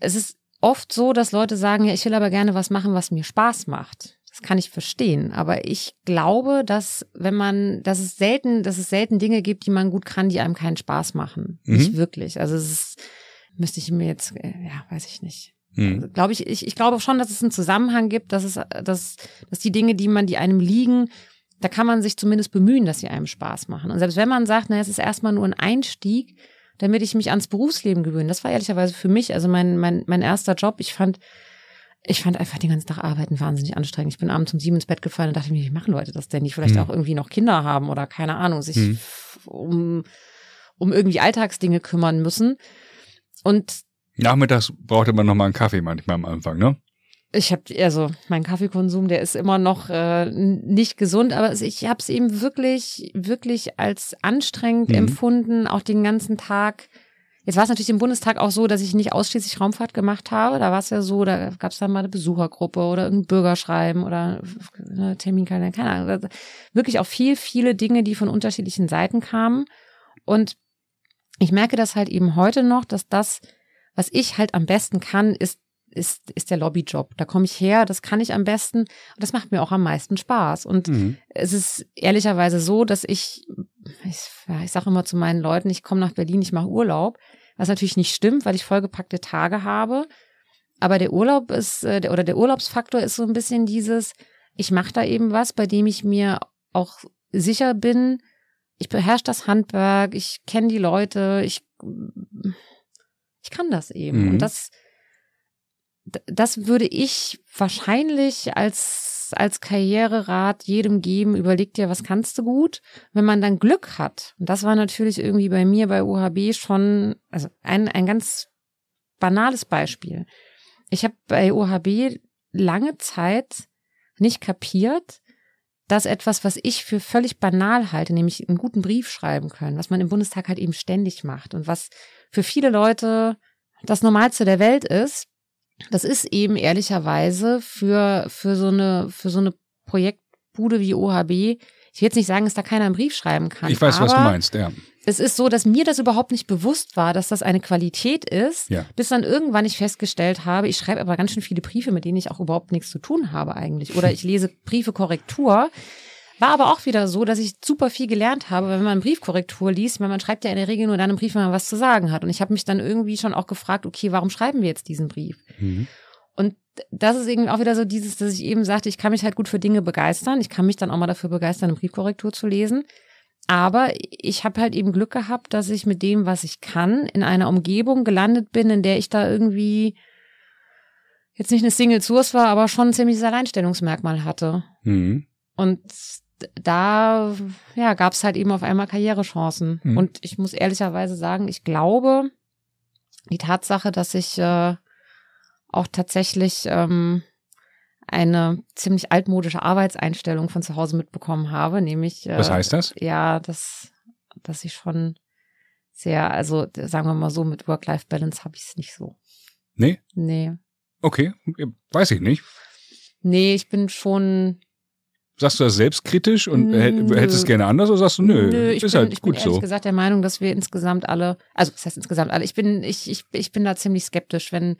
es ist oft so, dass Leute sagen, ja, ich will aber gerne was machen, was mir Spaß macht. Das kann ich verstehen. Aber ich glaube, dass wenn man, dass es selten, dass es selten Dinge gibt, die man gut kann, die einem keinen Spaß machen. Mhm. Nicht wirklich. Also es ist, müsste ich mir jetzt, äh, ja, weiß ich nicht. Mhm. Also, glaube ich, ich, ich glaube schon, dass es einen Zusammenhang gibt, dass es, dass, dass die Dinge, die man, die einem liegen, da kann man sich zumindest bemühen, dass sie einem Spaß machen. Und selbst wenn man sagt, na, es ist erstmal nur ein Einstieg, damit ich mich ans Berufsleben gewöhne. Das war ehrlicherweise für mich, also mein, mein, mein erster Job. Ich fand, ich fand einfach den ganzen Tag arbeiten wahnsinnig anstrengend. Ich bin abends um sieben ins Bett gefallen und dachte mir, wie machen Leute das denn? Die vielleicht mhm. auch irgendwie noch Kinder haben oder keine Ahnung, sich mhm. um, um irgendwie Alltagsdinge kümmern müssen. Und Nachmittags brauchte man noch mal einen Kaffee manchmal am Anfang, ne? Ich habe also mein Kaffeekonsum, der ist immer noch äh, nicht gesund, aber ich habe es eben wirklich, wirklich als anstrengend mhm. empfunden, auch den ganzen Tag. Jetzt war es natürlich im Bundestag auch so, dass ich nicht ausschließlich Raumfahrt gemacht habe. Da war es ja so, da gab es dann mal eine Besuchergruppe oder irgendein Bürgerschreiben oder eine Terminkalender, keine Ahnung. Also wirklich auch viel, viele Dinge, die von unterschiedlichen Seiten kamen. Und ich merke das halt eben heute noch, dass das, was ich halt am besten kann, ist ist, ist der Lobbyjob. Da komme ich her, das kann ich am besten und das macht mir auch am meisten Spaß. Und mhm. es ist ehrlicherweise so, dass ich, ich, ja, ich sage immer zu meinen Leuten, ich komme nach Berlin, ich mache Urlaub, was natürlich nicht stimmt, weil ich vollgepackte Tage habe. Aber der Urlaub ist, äh, oder der Urlaubsfaktor ist so ein bisschen dieses, ich mache da eben was, bei dem ich mir auch sicher bin, ich beherrsche das Handwerk, ich kenne die Leute, ich, ich kann das eben. Mhm. Und das, das würde ich wahrscheinlich als, als Karriererat jedem geben. Überleg dir, was kannst du gut? Wenn man dann Glück hat, und das war natürlich irgendwie bei mir bei UHB schon, also ein, ein ganz banales Beispiel. Ich habe bei UHB lange Zeit nicht kapiert, dass etwas, was ich für völlig banal halte, nämlich einen guten Brief schreiben können, was man im Bundestag halt eben ständig macht und was für viele Leute das Normalste der Welt ist, das ist eben ehrlicherweise für, für so eine, für so eine Projektbude wie OHB, ich will jetzt nicht sagen, dass da keiner einen Brief schreiben kann. Ich weiß, was du meinst, ja. Es ist so, dass mir das überhaupt nicht bewusst war, dass das eine Qualität ist, ja. bis dann irgendwann ich festgestellt habe, ich schreibe aber ganz schön viele Briefe, mit denen ich auch überhaupt nichts zu tun habe eigentlich. Oder ich lese Briefe Korrektur. War aber auch wieder so, dass ich super viel gelernt habe, wenn man Briefkorrektur liest, weil man schreibt ja in der Regel nur dann einen Brief, wenn man was zu sagen hat. Und ich habe mich dann irgendwie schon auch gefragt, okay, warum schreiben wir jetzt diesen Brief? Mhm. Und das ist irgendwie auch wieder so dieses, dass ich eben sagte, ich kann mich halt gut für Dinge begeistern. Ich kann mich dann auch mal dafür begeistern, eine Briefkorrektur zu lesen. Aber ich habe halt eben Glück gehabt, dass ich mit dem, was ich kann, in einer Umgebung gelandet bin, in der ich da irgendwie jetzt nicht eine Single Source war, aber schon ein ziemliches Alleinstellungsmerkmal hatte. Mhm. Und da ja, gab es halt eben auf einmal Karrierechancen. Mhm. Und ich muss ehrlicherweise sagen, ich glaube, die Tatsache, dass ich äh, auch tatsächlich ähm, eine ziemlich altmodische Arbeitseinstellung von zu Hause mitbekommen habe, nämlich äh, Was heißt das? Ja, dass dass ich schon sehr, also sagen wir mal so, mit Work-Life-Balance habe ich es nicht so. Nee? Nee. Okay, weiß ich nicht. Nee, ich bin schon Sagst du das selbstkritisch und nö. hättest es gerne anders oder sagst du, nö, nö ich ist bin, halt ich gut bin ehrlich so? gesagt der Meinung, dass wir insgesamt alle, also das heißt insgesamt alle, ich bin, ich, ich, ich bin da ziemlich skeptisch, wenn,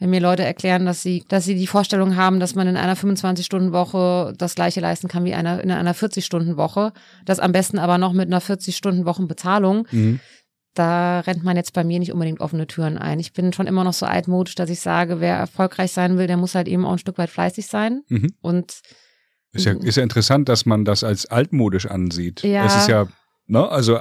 wenn mir Leute erklären, dass sie, dass sie die Vorstellung haben, dass man in einer 25-Stunden-Woche das gleiche leisten kann wie einer, in einer 40-Stunden-Woche, das am besten aber noch mit einer 40-Stunden-Wochen-Bezahlung. Mhm. Da rennt man jetzt bei mir nicht unbedingt offene Türen ein. Ich bin schon immer noch so altmodisch, dass ich sage, wer erfolgreich sein will, der muss halt eben auch ein Stück weit fleißig sein. Mhm. Und ist ja, ist ja interessant, dass man das als altmodisch ansieht. Ja. Es ist ja, ne, also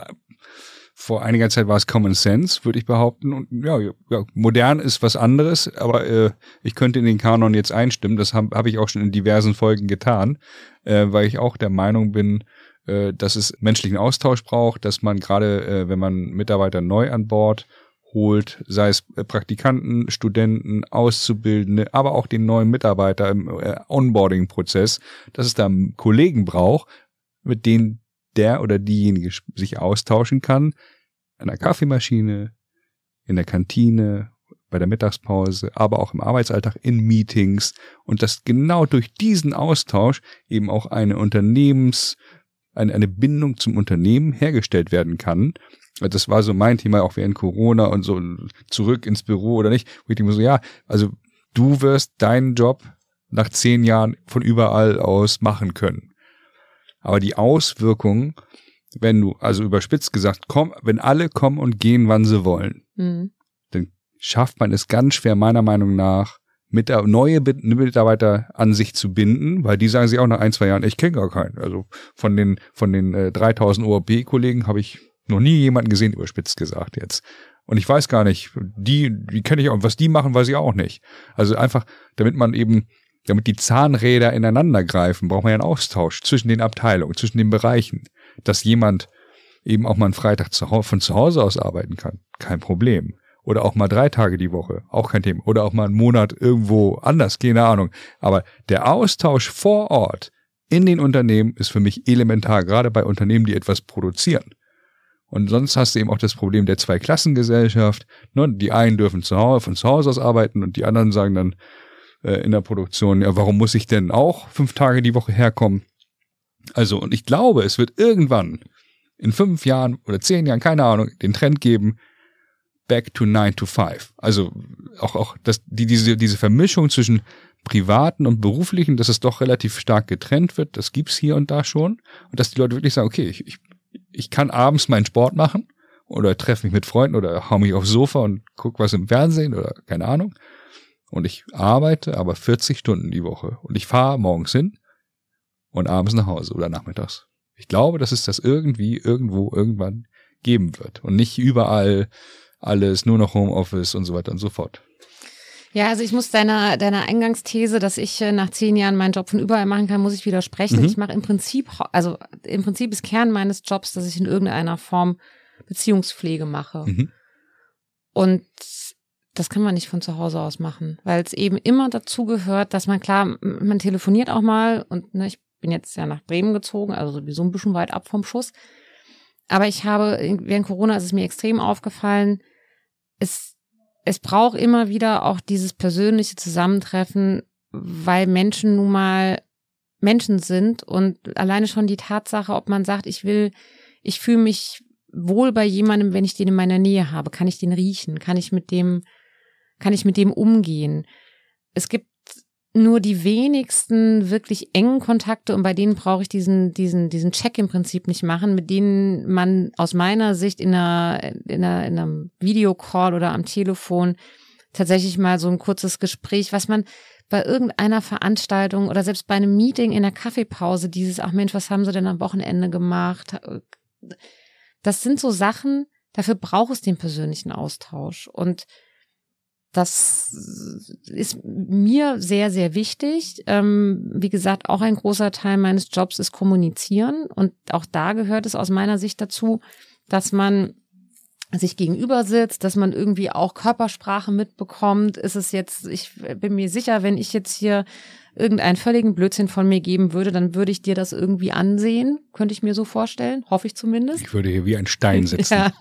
vor einiger Zeit war es Common Sense, würde ich behaupten. Und ja, ja modern ist was anderes, aber äh, ich könnte in den Kanon jetzt einstimmen. Das habe hab ich auch schon in diversen Folgen getan, äh, weil ich auch der Meinung bin, äh, dass es menschlichen Austausch braucht, dass man gerade, äh, wenn man Mitarbeiter neu an Bord holt, sei es äh, Praktikanten, Studenten, Auszubildende, aber auch den neuen Mitarbeiter im äh, Onboarding-Prozess, dass es da Kollegen braucht, mit denen der oder diejenige sich austauschen kann, an der Kaffeemaschine, in der Kantine, bei der Mittagspause, aber auch im Arbeitsalltag, in Meetings. Und dass genau durch diesen Austausch eben auch eine Unternehmens, eine, eine Bindung zum Unternehmen hergestellt werden kann das war so mein Thema auch während Corona und so zurück ins Büro oder nicht. Wo ich denke so, ja, also du wirst deinen Job nach zehn Jahren von überall aus machen können. Aber die Auswirkungen, wenn du, also überspitzt gesagt, komm, wenn alle kommen und gehen, wann sie wollen, mhm. dann schafft man es ganz schwer, meiner Meinung nach, mit neue Mitarbeiter an sich zu binden, weil die sagen sie auch nach ein, zwei Jahren, ich kenne gar keinen. Also von den, von den äh, 3000 ORB-Kollegen habe ich noch nie jemanden gesehen, überspitzt gesagt jetzt. Und ich weiß gar nicht, die, die kenne ich auch, was die machen, weiß ich auch nicht. Also einfach, damit man eben, damit die Zahnräder ineinander greifen, braucht man ja einen Austausch zwischen den Abteilungen, zwischen den Bereichen. Dass jemand eben auch mal einen Freitag zu, von zu Hause aus arbeiten kann, kein Problem. Oder auch mal drei Tage die Woche, auch kein Thema. Oder auch mal einen Monat irgendwo anders, keine Ahnung. Aber der Austausch vor Ort in den Unternehmen ist für mich elementar, gerade bei Unternehmen, die etwas produzieren. Und sonst hast du eben auch das Problem der Zweiklassengesellschaft. Ne? Die einen dürfen zu Hause, von zu Hause aus arbeiten und die anderen sagen dann äh, in der Produktion, ja, warum muss ich denn auch fünf Tage die Woche herkommen? Also, und ich glaube, es wird irgendwann in fünf Jahren oder zehn Jahren, keine Ahnung, den Trend geben, back to nine to five. Also auch, auch das, die, diese, diese Vermischung zwischen privaten und beruflichen, dass es doch relativ stark getrennt wird, das gibt's hier und da schon. Und dass die Leute wirklich sagen, okay, ich, ich ich kann abends meinen Sport machen oder treffe mich mit Freunden oder hau mich aufs Sofa und guck was im Fernsehen oder keine Ahnung. Und ich arbeite aber 40 Stunden die Woche und ich fahre morgens hin und abends nach Hause oder nachmittags. Ich glaube, dass es das irgendwie irgendwo irgendwann geben wird und nicht überall alles nur noch Homeoffice und so weiter und so fort. Ja, also ich muss deiner, deiner Eingangsthese, dass ich äh, nach zehn Jahren meinen Job von überall machen kann, muss ich widersprechen. Mhm. Ich mache im Prinzip, also im Prinzip ist Kern meines Jobs, dass ich in irgendeiner Form Beziehungspflege mache. Mhm. Und das kann man nicht von zu Hause aus machen, weil es eben immer dazu gehört, dass man klar, man telefoniert auch mal und ne, ich bin jetzt ja nach Bremen gezogen, also sowieso ein bisschen weit ab vom Schuss. Aber ich habe, während Corona ist es mir extrem aufgefallen, es, es braucht immer wieder auch dieses persönliche Zusammentreffen, weil Menschen nun mal Menschen sind und alleine schon die Tatsache, ob man sagt, ich will, ich fühle mich wohl bei jemandem, wenn ich den in meiner Nähe habe, kann ich den riechen, kann ich mit dem, kann ich mit dem umgehen. Es gibt nur die wenigsten wirklich engen Kontakte und bei denen brauche ich diesen, diesen, diesen Check im Prinzip nicht machen, mit denen man aus meiner Sicht in einer, in einer, in einem Videocall oder am Telefon tatsächlich mal so ein kurzes Gespräch, was man bei irgendeiner Veranstaltung oder selbst bei einem Meeting in der Kaffeepause dieses, ach Mensch, was haben sie denn am Wochenende gemacht? Das sind so Sachen, dafür braucht es den persönlichen Austausch und das ist mir sehr, sehr wichtig. Ähm, wie gesagt, auch ein großer Teil meines Jobs ist kommunizieren. Und auch da gehört es aus meiner Sicht dazu, dass man sich gegenüber sitzt, dass man irgendwie auch Körpersprache mitbekommt. Ist es jetzt, ich bin mir sicher, wenn ich jetzt hier irgendeinen völligen Blödsinn von mir geben würde, dann würde ich dir das irgendwie ansehen. Könnte ich mir so vorstellen. Hoffe ich zumindest. Ich würde hier wie ein Stein sitzen. ja.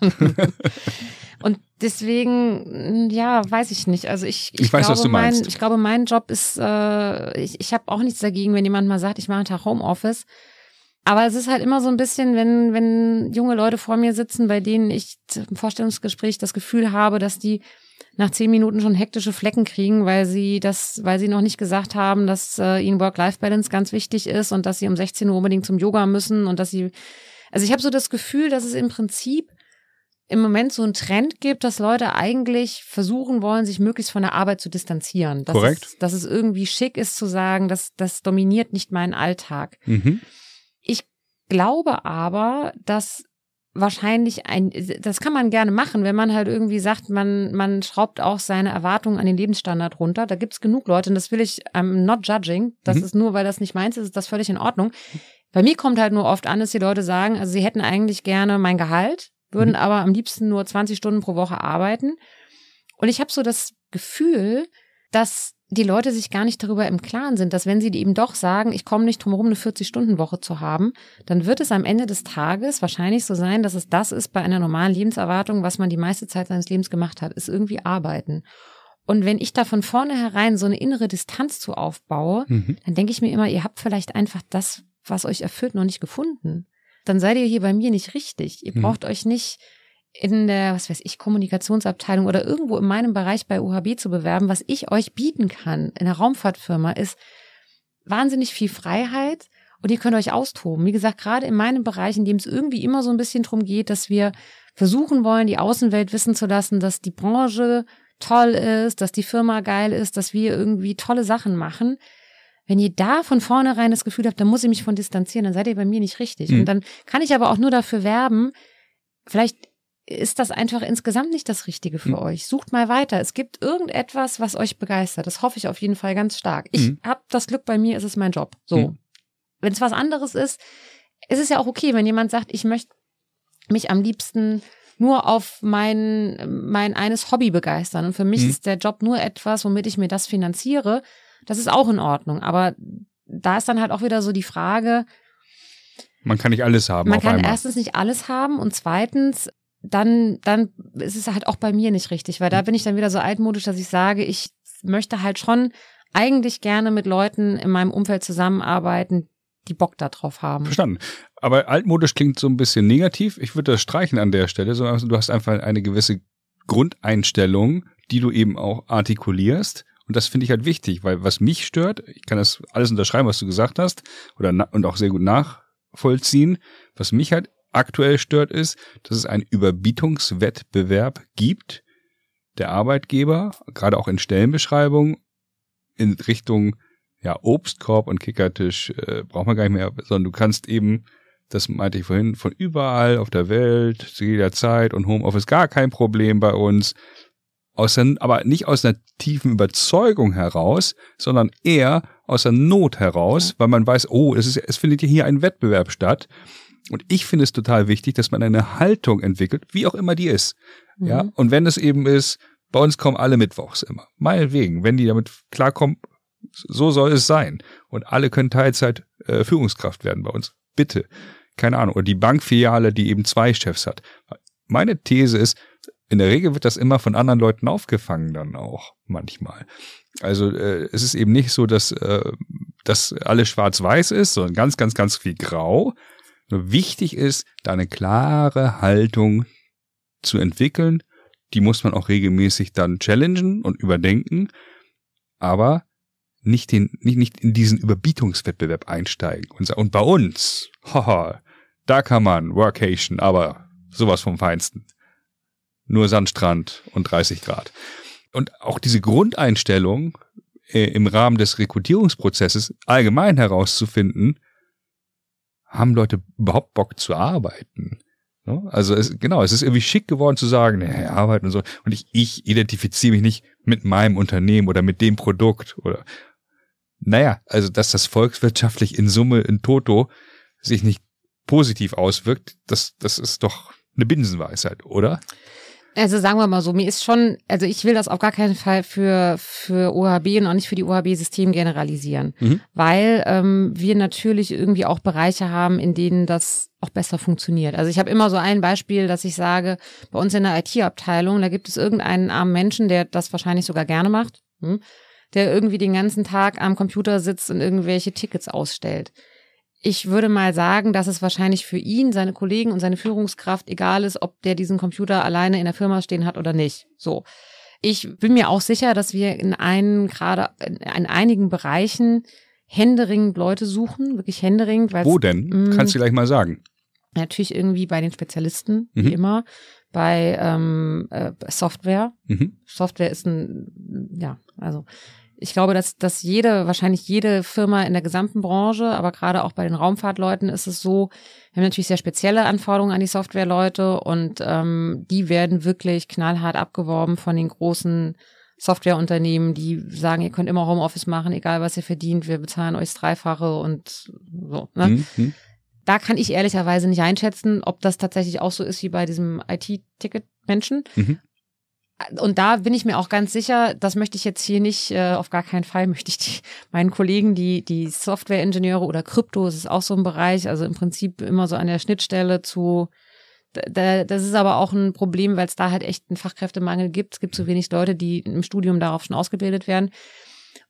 Und deswegen, ja, weiß ich nicht. Also ich, ich, ich weiß, glaube, was du meinst. Mein, ich glaube, mein Job ist, äh, ich, ich habe auch nichts dagegen, wenn jemand mal sagt, ich mache einen Tag Homeoffice. Aber es ist halt immer so ein bisschen, wenn, wenn junge Leute vor mir sitzen, bei denen ich im Vorstellungsgespräch das Gefühl habe, dass die nach zehn Minuten schon hektische Flecken kriegen, weil sie das, weil sie noch nicht gesagt haben, dass äh, ihnen Work-Life-Balance ganz wichtig ist und dass sie um 16 Uhr unbedingt zum Yoga müssen und dass sie, also ich habe so das Gefühl, dass es im Prinzip im Moment so einen Trend gibt, dass Leute eigentlich versuchen wollen, sich möglichst von der Arbeit zu distanzieren. Dass Korrekt. Es, dass es irgendwie schick ist zu sagen, dass das dominiert nicht meinen Alltag. Mhm. Ich glaube aber, dass wahrscheinlich ein, das kann man gerne machen, wenn man halt irgendwie sagt, man, man schraubt auch seine Erwartungen an den Lebensstandard runter. Da gibt's genug Leute und das will ich, I'm not judging. Das mhm. ist nur, weil das nicht meins ist, ist das völlig in Ordnung. Bei mir kommt halt nur oft an, dass die Leute sagen, also sie hätten eigentlich gerne mein Gehalt, würden mhm. aber am liebsten nur 20 Stunden pro Woche arbeiten. Und ich habe so das Gefühl, dass die Leute sich gar nicht darüber im Klaren sind, dass wenn sie eben doch sagen, ich komme nicht drum herum, eine 40-Stunden-Woche zu haben, dann wird es am Ende des Tages wahrscheinlich so sein, dass es das ist bei einer normalen Lebenserwartung, was man die meiste Zeit seines Lebens gemacht hat, ist irgendwie arbeiten. Und wenn ich da von vornherein so eine innere Distanz zu aufbaue, mhm. dann denke ich mir immer, ihr habt vielleicht einfach das, was euch erfüllt, noch nicht gefunden. Dann seid ihr hier bei mir nicht richtig. Ihr mhm. braucht euch nicht in der, was weiß ich, Kommunikationsabteilung oder irgendwo in meinem Bereich bei UHB zu bewerben, was ich euch bieten kann in der Raumfahrtfirma, ist wahnsinnig viel Freiheit und ihr könnt euch austoben. Wie gesagt, gerade in meinem Bereich, in dem es irgendwie immer so ein bisschen drum geht, dass wir versuchen wollen, die Außenwelt wissen zu lassen, dass die Branche toll ist, dass die Firma geil ist, dass wir irgendwie tolle Sachen machen. Wenn ihr da von vornherein das Gefühl habt, dann muss ich mich von distanzieren, dann seid ihr bei mir nicht richtig. Mhm. Und dann kann ich aber auch nur dafür werben, vielleicht ist das einfach insgesamt nicht das Richtige für mhm. euch. Sucht mal weiter. Es gibt irgendetwas, was euch begeistert. Das hoffe ich auf jeden Fall ganz stark. Ich mhm. habe das Glück bei mir, ist es mein Job. So. Mhm. Wenn es was anderes ist, ist es ja auch okay, wenn jemand sagt, ich möchte mich am liebsten nur auf mein, mein eines Hobby begeistern. Und für mich mhm. ist der Job nur etwas, womit ich mir das finanziere. Das ist auch in Ordnung. Aber da ist dann halt auch wieder so die Frage, man kann nicht alles haben. Man kann einmal. erstens nicht alles haben und zweitens dann, dann ist es halt auch bei mir nicht richtig, weil da bin ich dann wieder so altmodisch, dass ich sage, ich möchte halt schon eigentlich gerne mit Leuten in meinem Umfeld zusammenarbeiten, die Bock darauf haben. Verstanden. Aber altmodisch klingt so ein bisschen negativ. Ich würde das streichen an der Stelle. Also du hast einfach eine gewisse Grundeinstellung, die du eben auch artikulierst. Und das finde ich halt wichtig, weil was mich stört, ich kann das alles unterschreiben, was du gesagt hast, oder und auch sehr gut nachvollziehen. Was mich halt aktuell stört, ist, dass es einen Überbietungswettbewerb gibt. Der Arbeitgeber, gerade auch in Stellenbeschreibungen, in Richtung ja, Obstkorb und Kickertisch äh, braucht man gar nicht mehr, sondern du kannst eben, das meinte ich vorhin, von überall auf der Welt, zu jeder Zeit und Homeoffice gar kein Problem bei uns. Aus der, aber nicht aus einer tiefen Überzeugung heraus, sondern eher aus der Not heraus, weil man weiß, oh, es, ist, es findet hier ein Wettbewerb statt und ich finde es total wichtig, dass man eine Haltung entwickelt, wie auch immer die ist. Mhm. Ja, und wenn es eben ist, bei uns kommen alle Mittwochs immer. Meinetwegen, wenn die damit klarkommen, so soll es sein. Und alle können Teilzeit äh, Führungskraft werden bei uns. Bitte. Keine Ahnung. Oder die Bankfiliale, die eben zwei Chefs hat. Meine These ist, in der Regel wird das immer von anderen Leuten aufgefangen dann auch manchmal. Also äh, es ist eben nicht so, dass, äh, dass alles schwarz-weiß ist, sondern ganz, ganz, ganz viel grau. Wichtig ist, da eine klare Haltung zu entwickeln. Die muss man auch regelmäßig dann challengen und überdenken. Aber nicht, den, nicht, nicht in diesen Überbietungswettbewerb einsteigen und und bei uns, haha, da kann man Workation, aber sowas vom Feinsten. Nur Sandstrand und 30 Grad. Und auch diese Grundeinstellung äh, im Rahmen des Rekrutierungsprozesses allgemein herauszufinden, haben Leute überhaupt Bock zu arbeiten? Ne? Also es, genau, es ist irgendwie schick geworden zu sagen, nee, arbeiten und so. Und ich, ich identifiziere mich nicht mit meinem Unternehmen oder mit dem Produkt oder naja, also dass das volkswirtschaftlich in Summe in Toto sich nicht positiv auswirkt, das, das ist doch eine Binsenweisheit, oder? Also sagen wir mal so, mir ist schon, also ich will das auf gar keinen Fall für, für OHB und auch nicht für die OHB-System generalisieren, mhm. weil ähm, wir natürlich irgendwie auch Bereiche haben, in denen das auch besser funktioniert. Also ich habe immer so ein Beispiel, dass ich sage, bei uns in der IT-Abteilung, da gibt es irgendeinen armen Menschen, der das wahrscheinlich sogar gerne macht. Hm? der irgendwie den ganzen Tag am Computer sitzt und irgendwelche Tickets ausstellt. Ich würde mal sagen, dass es wahrscheinlich für ihn, seine Kollegen und seine Führungskraft egal ist, ob der diesen Computer alleine in der Firma stehen hat oder nicht. So. Ich bin mir auch sicher, dass wir in einen, gerade in einigen Bereichen händeringend Leute suchen, wirklich händeringend. Wo denn? Mh, Kannst du gleich mal sagen. Natürlich irgendwie bei den Spezialisten, mhm. wie immer bei ähm, äh, Software. Mhm. Software ist ein, ja, also ich glaube, dass, dass jede, wahrscheinlich jede Firma in der gesamten Branche, aber gerade auch bei den Raumfahrtleuten ist es so, wir haben natürlich sehr spezielle Anforderungen an die Softwareleute und ähm, die werden wirklich knallhart abgeworben von den großen Softwareunternehmen, die sagen, ihr könnt immer Homeoffice machen, egal was ihr verdient, wir bezahlen euch das Dreifache und so. Ne? Mhm. Da kann ich ehrlicherweise nicht einschätzen, ob das tatsächlich auch so ist wie bei diesem IT-Ticket-Menschen. Mhm und da bin ich mir auch ganz sicher, das möchte ich jetzt hier nicht, äh, auf gar keinen Fall möchte ich die, meinen Kollegen, die, die Software-Ingenieure oder Krypto, das ist auch so ein Bereich, also im Prinzip immer so an der Schnittstelle zu, da, das ist aber auch ein Problem, weil es da halt echt einen Fachkräftemangel gibt. Es gibt zu wenig Leute, die im Studium darauf schon ausgebildet werden.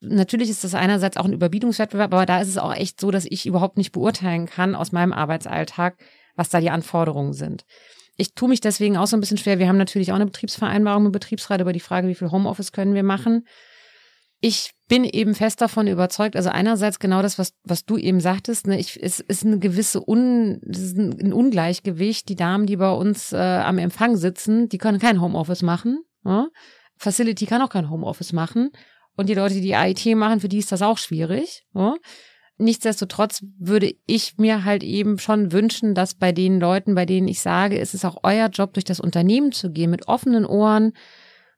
Natürlich ist das einerseits auch ein Überbietungswettbewerb, aber da ist es auch echt so, dass ich überhaupt nicht beurteilen kann aus meinem Arbeitsalltag, was da die Anforderungen sind. Ich tue mich deswegen auch so ein bisschen schwer. Wir haben natürlich auch eine Betriebsvereinbarung mit Betriebsrat über die Frage, wie viel Homeoffice können wir machen. Ich bin eben fest davon überzeugt, also einerseits genau das, was, was du eben sagtest, ne, ich, es ist eine gewisse Un, ist ein Ungleichgewicht. Die Damen, die bei uns äh, am Empfang sitzen, die können kein Homeoffice machen. Ja? Facility kann auch kein Homeoffice machen. Und die Leute, die IT machen, für die ist das auch schwierig. Ja? Nichtsdestotrotz würde ich mir halt eben schon wünschen, dass bei den Leuten, bei denen ich sage, es ist auch euer Job, durch das Unternehmen zu gehen, mit offenen Ohren,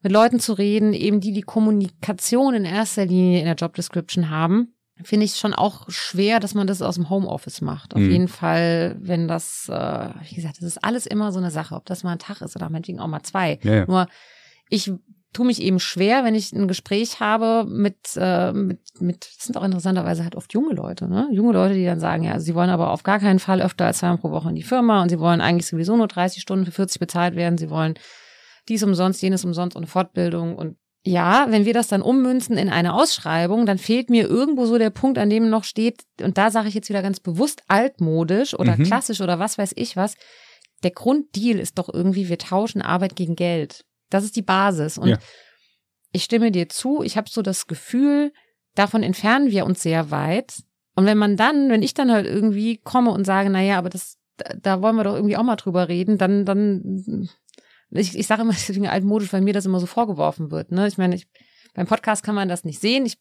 mit Leuten zu reden, eben die die Kommunikation in erster Linie in der Job Description haben, finde ich schon auch schwer, dass man das aus dem Homeoffice macht. Auf mhm. jeden Fall, wenn das, äh, wie gesagt, das ist alles immer so eine Sache, ob das mal ein Tag ist oder meinetwegen auch mal zwei. Ja, ja. Nur ich tue mich eben schwer, wenn ich ein Gespräch habe mit, äh, mit, mit, das sind auch interessanterweise halt oft junge Leute, ne? Junge Leute, die dann sagen, ja, also sie wollen aber auf gar keinen Fall öfter als zweimal pro Woche in die Firma und sie wollen eigentlich sowieso nur 30 Stunden für 40 bezahlt werden. Sie wollen dies umsonst, jenes umsonst und Fortbildung und ja, wenn wir das dann ummünzen in eine Ausschreibung, dann fehlt mir irgendwo so der Punkt, an dem noch steht, und da sage ich jetzt wieder ganz bewusst altmodisch oder mhm. klassisch oder was weiß ich was, der Grunddeal ist doch irgendwie, wir tauschen Arbeit gegen Geld. Das ist die Basis. Und ja. ich stimme dir zu, ich habe so das Gefühl, davon entfernen wir uns sehr weit. Und wenn man dann, wenn ich dann halt irgendwie komme und sage, naja, aber das, da wollen wir doch irgendwie auch mal drüber reden, dann, dann, ich, ich sage immer deswegen altmodisch, weil mir das immer so vorgeworfen wird. Ne? Ich meine, ich, beim Podcast kann man das nicht sehen. Ich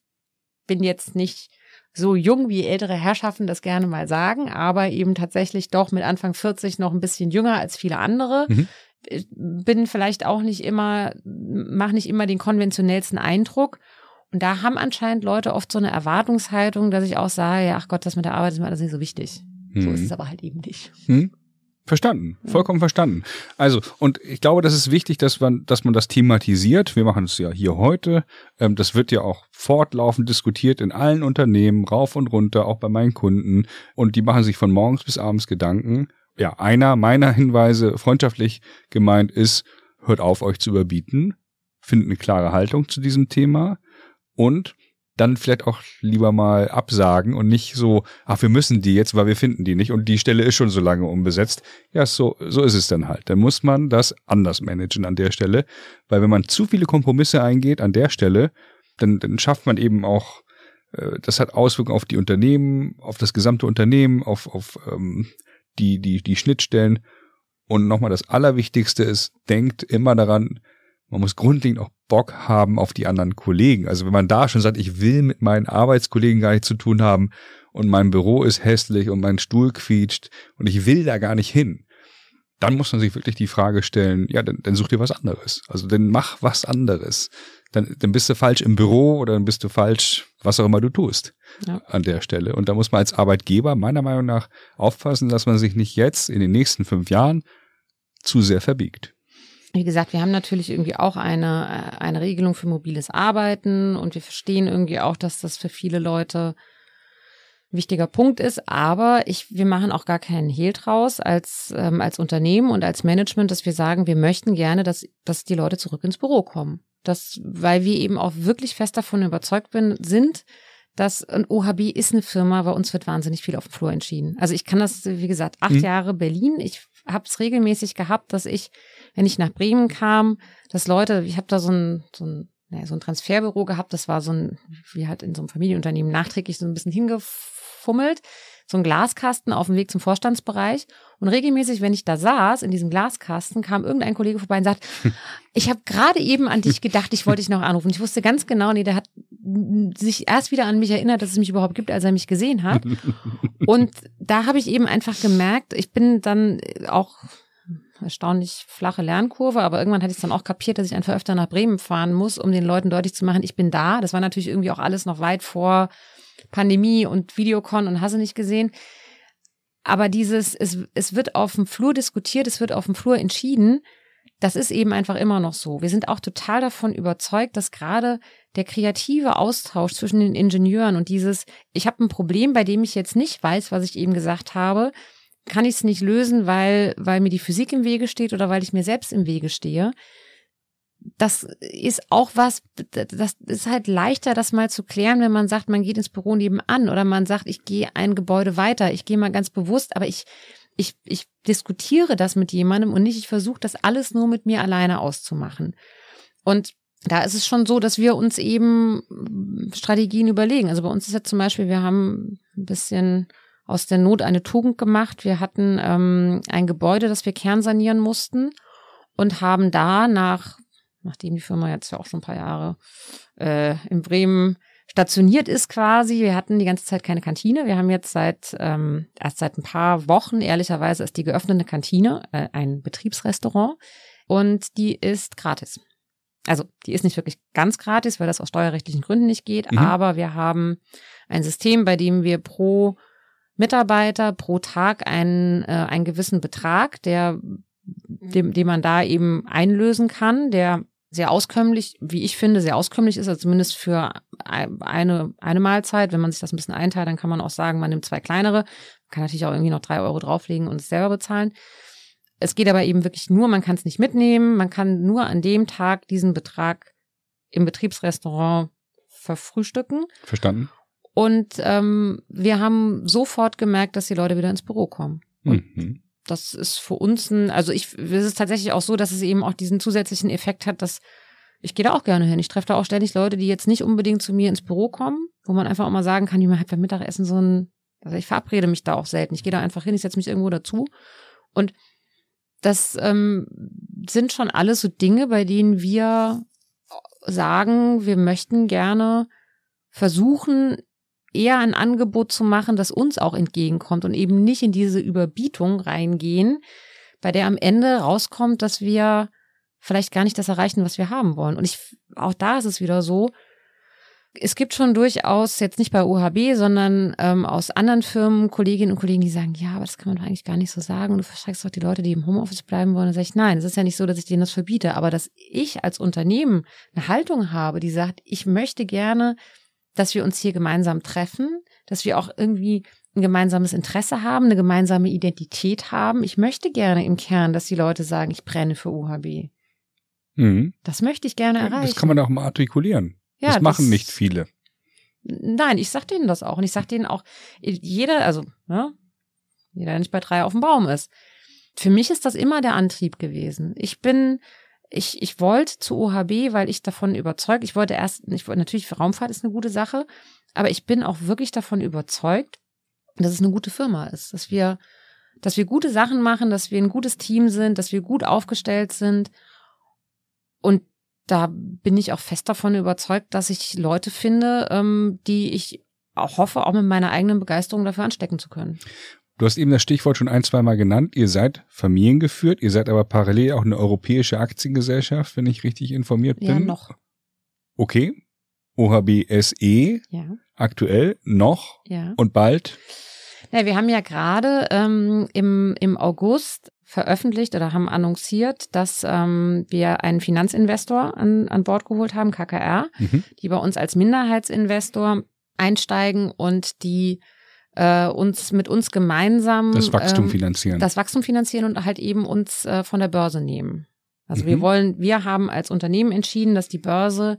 bin jetzt nicht so jung, wie ältere Herrschaften das gerne mal sagen, aber eben tatsächlich doch mit Anfang 40 noch ein bisschen jünger als viele andere. Mhm bin vielleicht auch nicht immer, mache nicht immer den konventionellsten Eindruck. Und da haben anscheinend Leute oft so eine Erwartungshaltung, dass ich auch sage, ja, ach Gott, das mit der Arbeit ist mir alles nicht so wichtig. Hm. So ist es aber halt eben nicht. Hm. Verstanden, vollkommen verstanden. Also, und ich glaube, das ist wichtig, dass man, dass man das thematisiert. Wir machen es ja hier heute. Ähm, das wird ja auch fortlaufend diskutiert in allen Unternehmen, rauf und runter, auch bei meinen Kunden. Und die machen sich von morgens bis abends Gedanken ja, einer meiner Hinweise freundschaftlich gemeint ist, hört auf, euch zu überbieten, findet eine klare Haltung zu diesem Thema und dann vielleicht auch lieber mal absagen und nicht so, ach, wir müssen die jetzt, weil wir finden die nicht und die Stelle ist schon so lange unbesetzt. Ja, so, so ist es dann halt. Dann muss man das anders managen an der Stelle, weil wenn man zu viele Kompromisse eingeht an der Stelle, dann, dann schafft man eben auch, äh, das hat Auswirkungen auf die Unternehmen, auf das gesamte Unternehmen, auf, auf ähm, die, die, die Schnittstellen. Und nochmal das Allerwichtigste ist, denkt immer daran, man muss grundlegend auch Bock haben auf die anderen Kollegen. Also wenn man da schon sagt, ich will mit meinen Arbeitskollegen gar nichts zu tun haben und mein Büro ist hässlich und mein Stuhl quietscht und ich will da gar nicht hin, dann muss man sich wirklich die Frage stellen, ja, dann, dann such dir was anderes. Also dann mach was anderes. Dann, dann bist du falsch im Büro oder dann bist du falsch, was auch immer du tust ja. an der Stelle. Und da muss man als Arbeitgeber meiner Meinung nach aufpassen, dass man sich nicht jetzt in den nächsten fünf Jahren zu sehr verbiegt. Wie gesagt, wir haben natürlich irgendwie auch eine, äh, eine Regelung für mobiles Arbeiten und wir verstehen irgendwie auch, dass das für viele Leute ein wichtiger Punkt ist. Aber ich, wir machen auch gar keinen Hehl draus als, ähm, als Unternehmen und als Management, dass wir sagen, wir möchten gerne, dass, dass die Leute zurück ins Büro kommen. Das, weil wir eben auch wirklich fest davon überzeugt bin, sind, dass ein OHB ist eine Firma, bei uns wird wahnsinnig viel auf dem Flur entschieden. Also ich kann das, wie gesagt, acht mhm. Jahre Berlin. Ich habe es regelmäßig gehabt, dass ich wenn ich nach Bremen kam, dass Leute, ich habe da so ein, so ein naja, so ein Transferbüro gehabt, das war so ein, wie halt in so einem Familienunternehmen nachträglich so ein bisschen hingefummelt, so ein Glaskasten auf dem Weg zum Vorstandsbereich. Und regelmäßig, wenn ich da saß, in diesem Glaskasten, kam irgendein Kollege vorbei und sagt, ich habe gerade eben an dich gedacht, ich wollte dich noch anrufen. Ich wusste ganz genau, nee, der hat sich erst wieder an mich erinnert, dass es mich überhaupt gibt, als er mich gesehen hat. Und da habe ich eben einfach gemerkt, ich bin dann auch erstaunlich flache Lernkurve, aber irgendwann hatte ich dann auch kapiert, dass ich einfach öfter nach Bremen fahren muss, um den Leuten deutlich zu machen, ich bin da. Das war natürlich irgendwie auch alles noch weit vor Pandemie und Videocon und hasse nicht gesehen. Aber dieses, es, es wird auf dem Flur diskutiert, es wird auf dem Flur entschieden. Das ist eben einfach immer noch so. Wir sind auch total davon überzeugt, dass gerade der kreative Austausch zwischen den Ingenieuren und dieses, ich habe ein Problem, bei dem ich jetzt nicht weiß, was ich eben gesagt habe, kann ich es nicht lösen, weil, weil mir die Physik im Wege steht oder weil ich mir selbst im Wege stehe. Das ist auch was, das ist halt leichter, das mal zu klären, wenn man sagt, man geht ins Büro nebenan oder man sagt, ich gehe ein Gebäude weiter, ich gehe mal ganz bewusst, aber ich, ich, ich diskutiere das mit jemandem und nicht, ich versuche das alles nur mit mir alleine auszumachen. Und da ist es schon so, dass wir uns eben Strategien überlegen. Also bei uns ist ja zum Beispiel, wir haben ein bisschen aus der Not eine Tugend gemacht. Wir hatten ähm, ein Gebäude, das wir kernsanieren mussten und haben da nach, nachdem die Firma jetzt ja auch schon ein paar Jahre äh, in Bremen stationiert ist quasi. Wir hatten die ganze Zeit keine Kantine. Wir haben jetzt seit ähm, erst seit ein paar Wochen, ehrlicherweise, ist die geöffnete Kantine, äh, ein Betriebsrestaurant und die ist gratis. Also die ist nicht wirklich ganz gratis, weil das aus steuerrechtlichen Gründen nicht geht, mhm. aber wir haben ein System, bei dem wir pro Mitarbeiter pro Tag einen, äh, einen gewissen Betrag, der, dem, den man da eben einlösen kann, der sehr auskömmlich, wie ich finde, sehr auskömmlich ist, also zumindest für eine, eine Mahlzeit. Wenn man sich das ein bisschen einteilt, dann kann man auch sagen, man nimmt zwei kleinere, man kann natürlich auch irgendwie noch drei Euro drauflegen und es selber bezahlen. Es geht aber eben wirklich nur, man kann es nicht mitnehmen, man kann nur an dem Tag diesen Betrag im Betriebsrestaurant verfrühstücken. Verstanden. Und ähm, wir haben sofort gemerkt, dass die Leute wieder ins Büro kommen. Mhm. Das ist für uns ein, also ich, es ist tatsächlich auch so, dass es eben auch diesen zusätzlichen Effekt hat, dass ich gehe da auch gerne hin. Ich treffe da auch ständig Leute, die jetzt nicht unbedingt zu mir ins Büro kommen, wo man einfach auch mal sagen kann, die man halt beim Mittagessen so ein, also ich verabrede mich da auch selten. Ich gehe da einfach hin, ich setze mich irgendwo dazu. Und das ähm, sind schon alles so Dinge, bei denen wir sagen, wir möchten gerne versuchen, eher ein Angebot zu machen, das uns auch entgegenkommt und eben nicht in diese Überbietung reingehen, bei der am Ende rauskommt, dass wir vielleicht gar nicht das erreichen, was wir haben wollen. Und ich, auch da ist es wieder so, es gibt schon durchaus, jetzt nicht bei OHB, sondern ähm, aus anderen Firmen, Kolleginnen und Kollegen, die sagen, ja, aber das kann man doch eigentlich gar nicht so sagen. Und du verschreckst doch die Leute, die im Homeoffice bleiben wollen. Und sage ich, nein, es ist ja nicht so, dass ich denen das verbiete, aber dass ich als Unternehmen eine Haltung habe, die sagt, ich möchte gerne dass wir uns hier gemeinsam treffen, dass wir auch irgendwie ein gemeinsames Interesse haben, eine gemeinsame Identität haben. Ich möchte gerne im Kern, dass die Leute sagen, ich brenne für UHB. Mhm. Das möchte ich gerne erreichen. Das kann man auch mal artikulieren. Ja, das machen das- nicht viele. Nein, ich sag denen das auch. Und ich sag denen auch, jeder, also, ne, jeder, der nicht bei drei auf dem Baum ist. Für mich ist das immer der Antrieb gewesen. Ich bin, ich, ich wollte zu OHB, weil ich davon überzeugt, ich wollte erst, ich wollte natürlich Raumfahrt ist eine gute Sache, aber ich bin auch wirklich davon überzeugt, dass es eine gute Firma ist, dass wir, dass wir gute Sachen machen, dass wir ein gutes Team sind, dass wir gut aufgestellt sind. Und da bin ich auch fest davon überzeugt, dass ich Leute finde, ähm, die ich auch hoffe, auch mit meiner eigenen Begeisterung dafür anstecken zu können. Du hast eben das Stichwort schon ein, zweimal genannt. Ihr seid familiengeführt, ihr seid aber parallel auch eine europäische Aktiengesellschaft, wenn ich richtig informiert bin. Ja, noch. Okay. OHB SE, Ja, aktuell, noch ja. und bald. Ja, wir haben ja gerade ähm, im, im August veröffentlicht oder haben annonciert, dass ähm, wir einen Finanzinvestor an, an Bord geholt haben, KKR, Mhm. die bei uns als Minderheitsinvestor einsteigen und die äh, uns mit uns gemeinsam Das Wachstum ähm, finanzieren. das Wachstum finanzieren und halt eben uns äh, von der Börse nehmen. Also wir Mhm. wollen, wir haben als Unternehmen entschieden, dass die Börse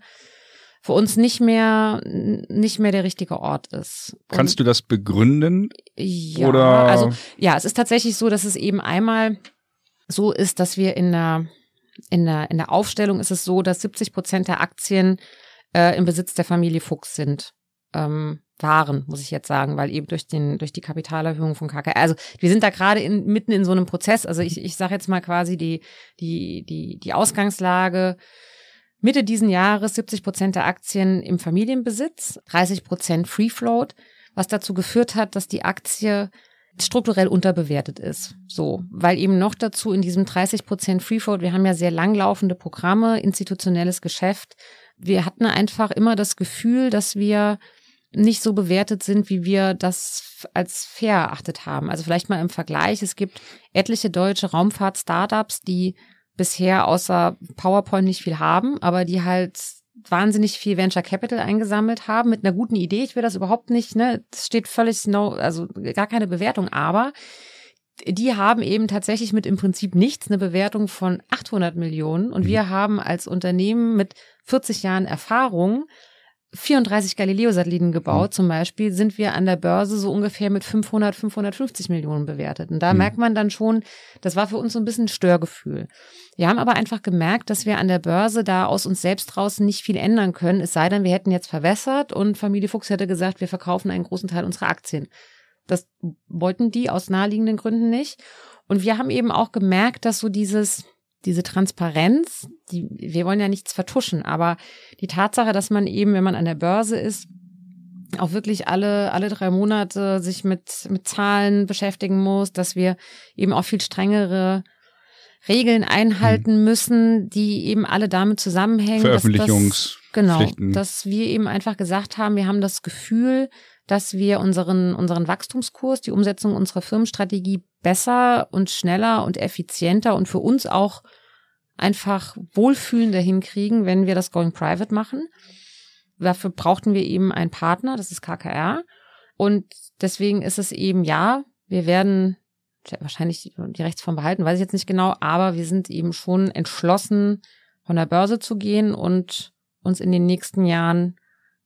für uns nicht mehr nicht mehr der richtige Ort ist. Kannst du das begründen? Ja, Oder- also ja, es ist tatsächlich so, dass es eben einmal so ist, dass wir in der in der in der Aufstellung ist es so, dass 70 Prozent der Aktien äh, im Besitz der Familie Fuchs sind. Ähm, waren, muss ich jetzt sagen, weil eben durch den durch die Kapitalerhöhung von KKR, also wir sind da gerade in, mitten in so einem Prozess. Also ich ich sage jetzt mal quasi die die die die Ausgangslage Mitte diesen Jahres 70 Prozent der Aktien im Familienbesitz, 30 Prozent Free Float, was dazu geführt hat, dass die Aktie strukturell unterbewertet ist. So, weil eben noch dazu in diesem 30 Prozent Free Float, wir haben ja sehr langlaufende Programme, institutionelles Geschäft. Wir hatten einfach immer das Gefühl, dass wir nicht so bewertet sind, wie wir das als fair erachtet haben. Also vielleicht mal im Vergleich, es gibt etliche deutsche Raumfahrt-Startups, die bisher außer PowerPoint nicht viel haben, aber die halt wahnsinnig viel Venture Capital eingesammelt haben mit einer guten Idee. Ich will das überhaupt nicht, ne, das steht völlig no, also gar keine Bewertung, aber die haben eben tatsächlich mit im Prinzip nichts eine Bewertung von 800 Millionen und wir haben als Unternehmen mit 40 Jahren Erfahrung 34 Galileo-Satelliten gebaut, zum Beispiel, sind wir an der Börse so ungefähr mit 500, 550 Millionen bewertet. Und da Mhm. merkt man dann schon, das war für uns so ein bisschen ein Störgefühl. Wir haben aber einfach gemerkt, dass wir an der Börse da aus uns selbst draußen nicht viel ändern können, es sei denn, wir hätten jetzt verwässert und Familie Fuchs hätte gesagt, wir verkaufen einen großen Teil unserer Aktien. Das wollten die aus naheliegenden Gründen nicht. Und wir haben eben auch gemerkt, dass so dieses, diese Transparenz, die, wir wollen ja nichts vertuschen, aber die Tatsache, dass man eben, wenn man an der Börse ist, auch wirklich alle, alle drei Monate sich mit, mit Zahlen beschäftigen muss, dass wir eben auch viel strengere Regeln einhalten müssen, die eben alle damit zusammenhängen. dass das-. Genau, dass wir eben einfach gesagt haben, wir haben das Gefühl, dass wir unseren, unseren Wachstumskurs, die Umsetzung unserer Firmenstrategie besser und schneller und effizienter und für uns auch einfach wohlfühlender hinkriegen, wenn wir das Going Private machen. Dafür brauchten wir eben einen Partner, das ist KKR. Und deswegen ist es eben, ja, wir werden wahrscheinlich die Rechtsform behalten, weiß ich jetzt nicht genau, aber wir sind eben schon entschlossen, von der Börse zu gehen und uns in den nächsten Jahren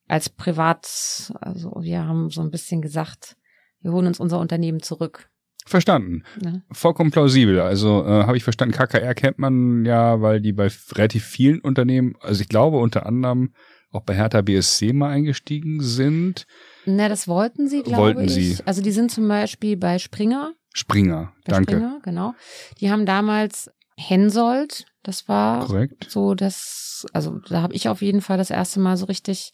als Privat, also wir haben so ein bisschen gesagt, wir holen uns unser Unternehmen zurück. Verstanden. Ne? Vollkommen plausibel. Also äh, habe ich verstanden, KKR kennt man ja, weil die bei relativ vielen Unternehmen, also ich glaube unter anderem auch bei Hertha BSC mal eingestiegen sind. Na, das wollten sie, glaube Wollten ich. sie. Also die sind zum Beispiel bei Springer. Springer, Bei danke. Springer, genau. Die haben damals Hensoldt, das war Korrekt. so das, also da habe ich auf jeden Fall das erste Mal so richtig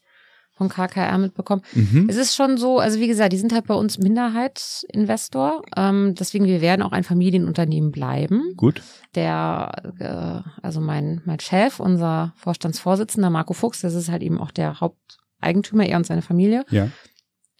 von KKR mitbekommen. Mhm. Es ist schon so, also wie gesagt, die sind halt bei uns Minderheitsinvestor. Ähm, deswegen, wir werden auch ein Familienunternehmen bleiben. Gut. Der, äh, also mein, mein Chef, unser Vorstandsvorsitzender Marco Fuchs, das ist halt eben auch der Haupteigentümer, er und seine Familie. Ja.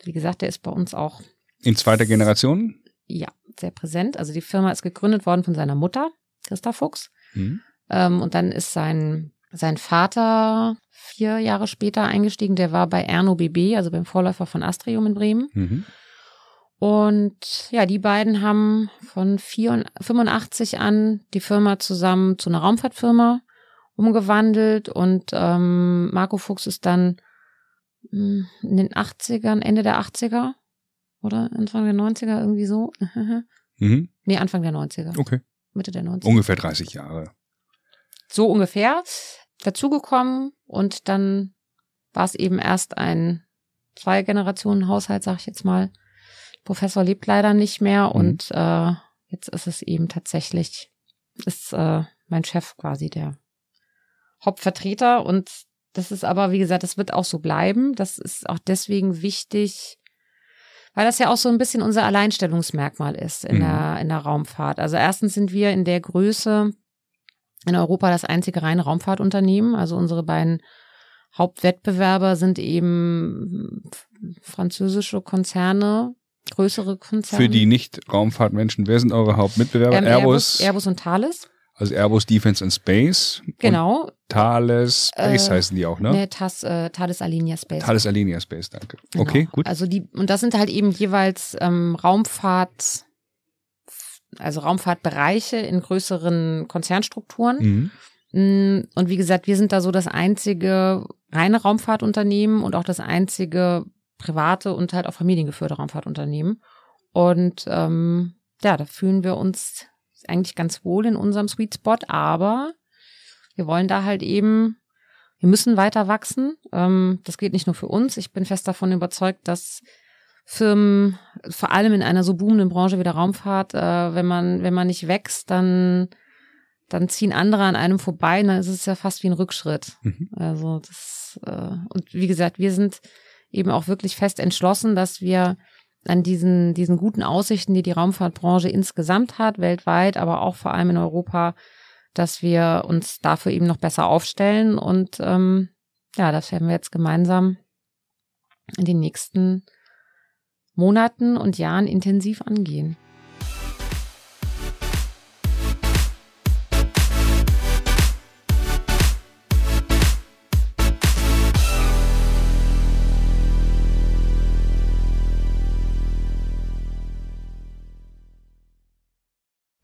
Wie gesagt, der ist bei uns auch, In zweiter Generation. ja, sehr präsent. Also die Firma ist gegründet worden von seiner Mutter, Christa Fuchs. Mhm. Ähm, und dann ist sein, sein Vater vier Jahre später eingestiegen. Der war bei Erno BB, also beim Vorläufer von Astrium in Bremen. Mhm. Und ja, die beiden haben von 84 an die Firma zusammen zu einer Raumfahrtfirma umgewandelt und ähm, Marco Fuchs ist dann hm, in den 80ern, Ende der 80er oder Anfang der 90er irgendwie so. mhm. Nee, Anfang der 90er. Okay. Mitte der 90er. Ungefähr 30 Jahre. So ungefähr. Dazugekommen und dann war es eben erst ein zwei Generationen Haushalt, sag ich jetzt mal. Professor lebt leider nicht mehr mhm. und äh, jetzt ist es eben tatsächlich, ist äh, mein Chef quasi der Hauptvertreter und das ist aber, wie gesagt, das wird auch so bleiben. Das ist auch deswegen wichtig, weil das ja auch so ein bisschen unser Alleinstellungsmerkmal ist in, mhm. der, in der Raumfahrt. Also erstens sind wir in der Größe in Europa das einzige reine Raumfahrtunternehmen. Also unsere beiden Hauptwettbewerber sind eben französische Konzerne, größere Konzerne. Für die Nicht-Raumfahrtmenschen, wer sind eure Hauptmitbewerber? Ähm, Airbus, Airbus und Thales. Also Airbus Defense and Space. Genau. Thales Space äh, heißen die auch, ne? Nee, Tas, äh, Thales Alenia Space. Thales Alenia Space, danke. Genau. Okay, gut. Also die, und das sind halt eben jeweils ähm, Raumfahrt, also Raumfahrtbereiche in größeren Konzernstrukturen. Mhm. Mm, und wie gesagt, wir sind da so das einzige reine Raumfahrtunternehmen und auch das einzige private und halt auch familiengeführte Raumfahrtunternehmen. Und ähm, ja, da fühlen wir uns eigentlich ganz wohl in unserem Sweet Spot, aber wir wollen da halt eben, wir müssen weiter wachsen. Ähm, das geht nicht nur für uns. Ich bin fest davon überzeugt, dass Firmen, vor allem in einer so boomenden Branche wie der Raumfahrt, äh, wenn man, wenn man nicht wächst, dann, dann ziehen andere an einem vorbei, dann ist es ja fast wie ein Rückschritt. Mhm. Also das, äh, und wie gesagt, wir sind eben auch wirklich fest entschlossen, dass wir an diesen, diesen guten Aussichten, die die Raumfahrtbranche insgesamt hat, weltweit, aber auch vor allem in Europa, dass wir uns dafür eben noch besser aufstellen. Und ähm, ja, das werden wir jetzt gemeinsam in den nächsten Monaten und Jahren intensiv angehen.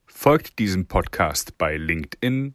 Folgt diesem Podcast bei LinkedIn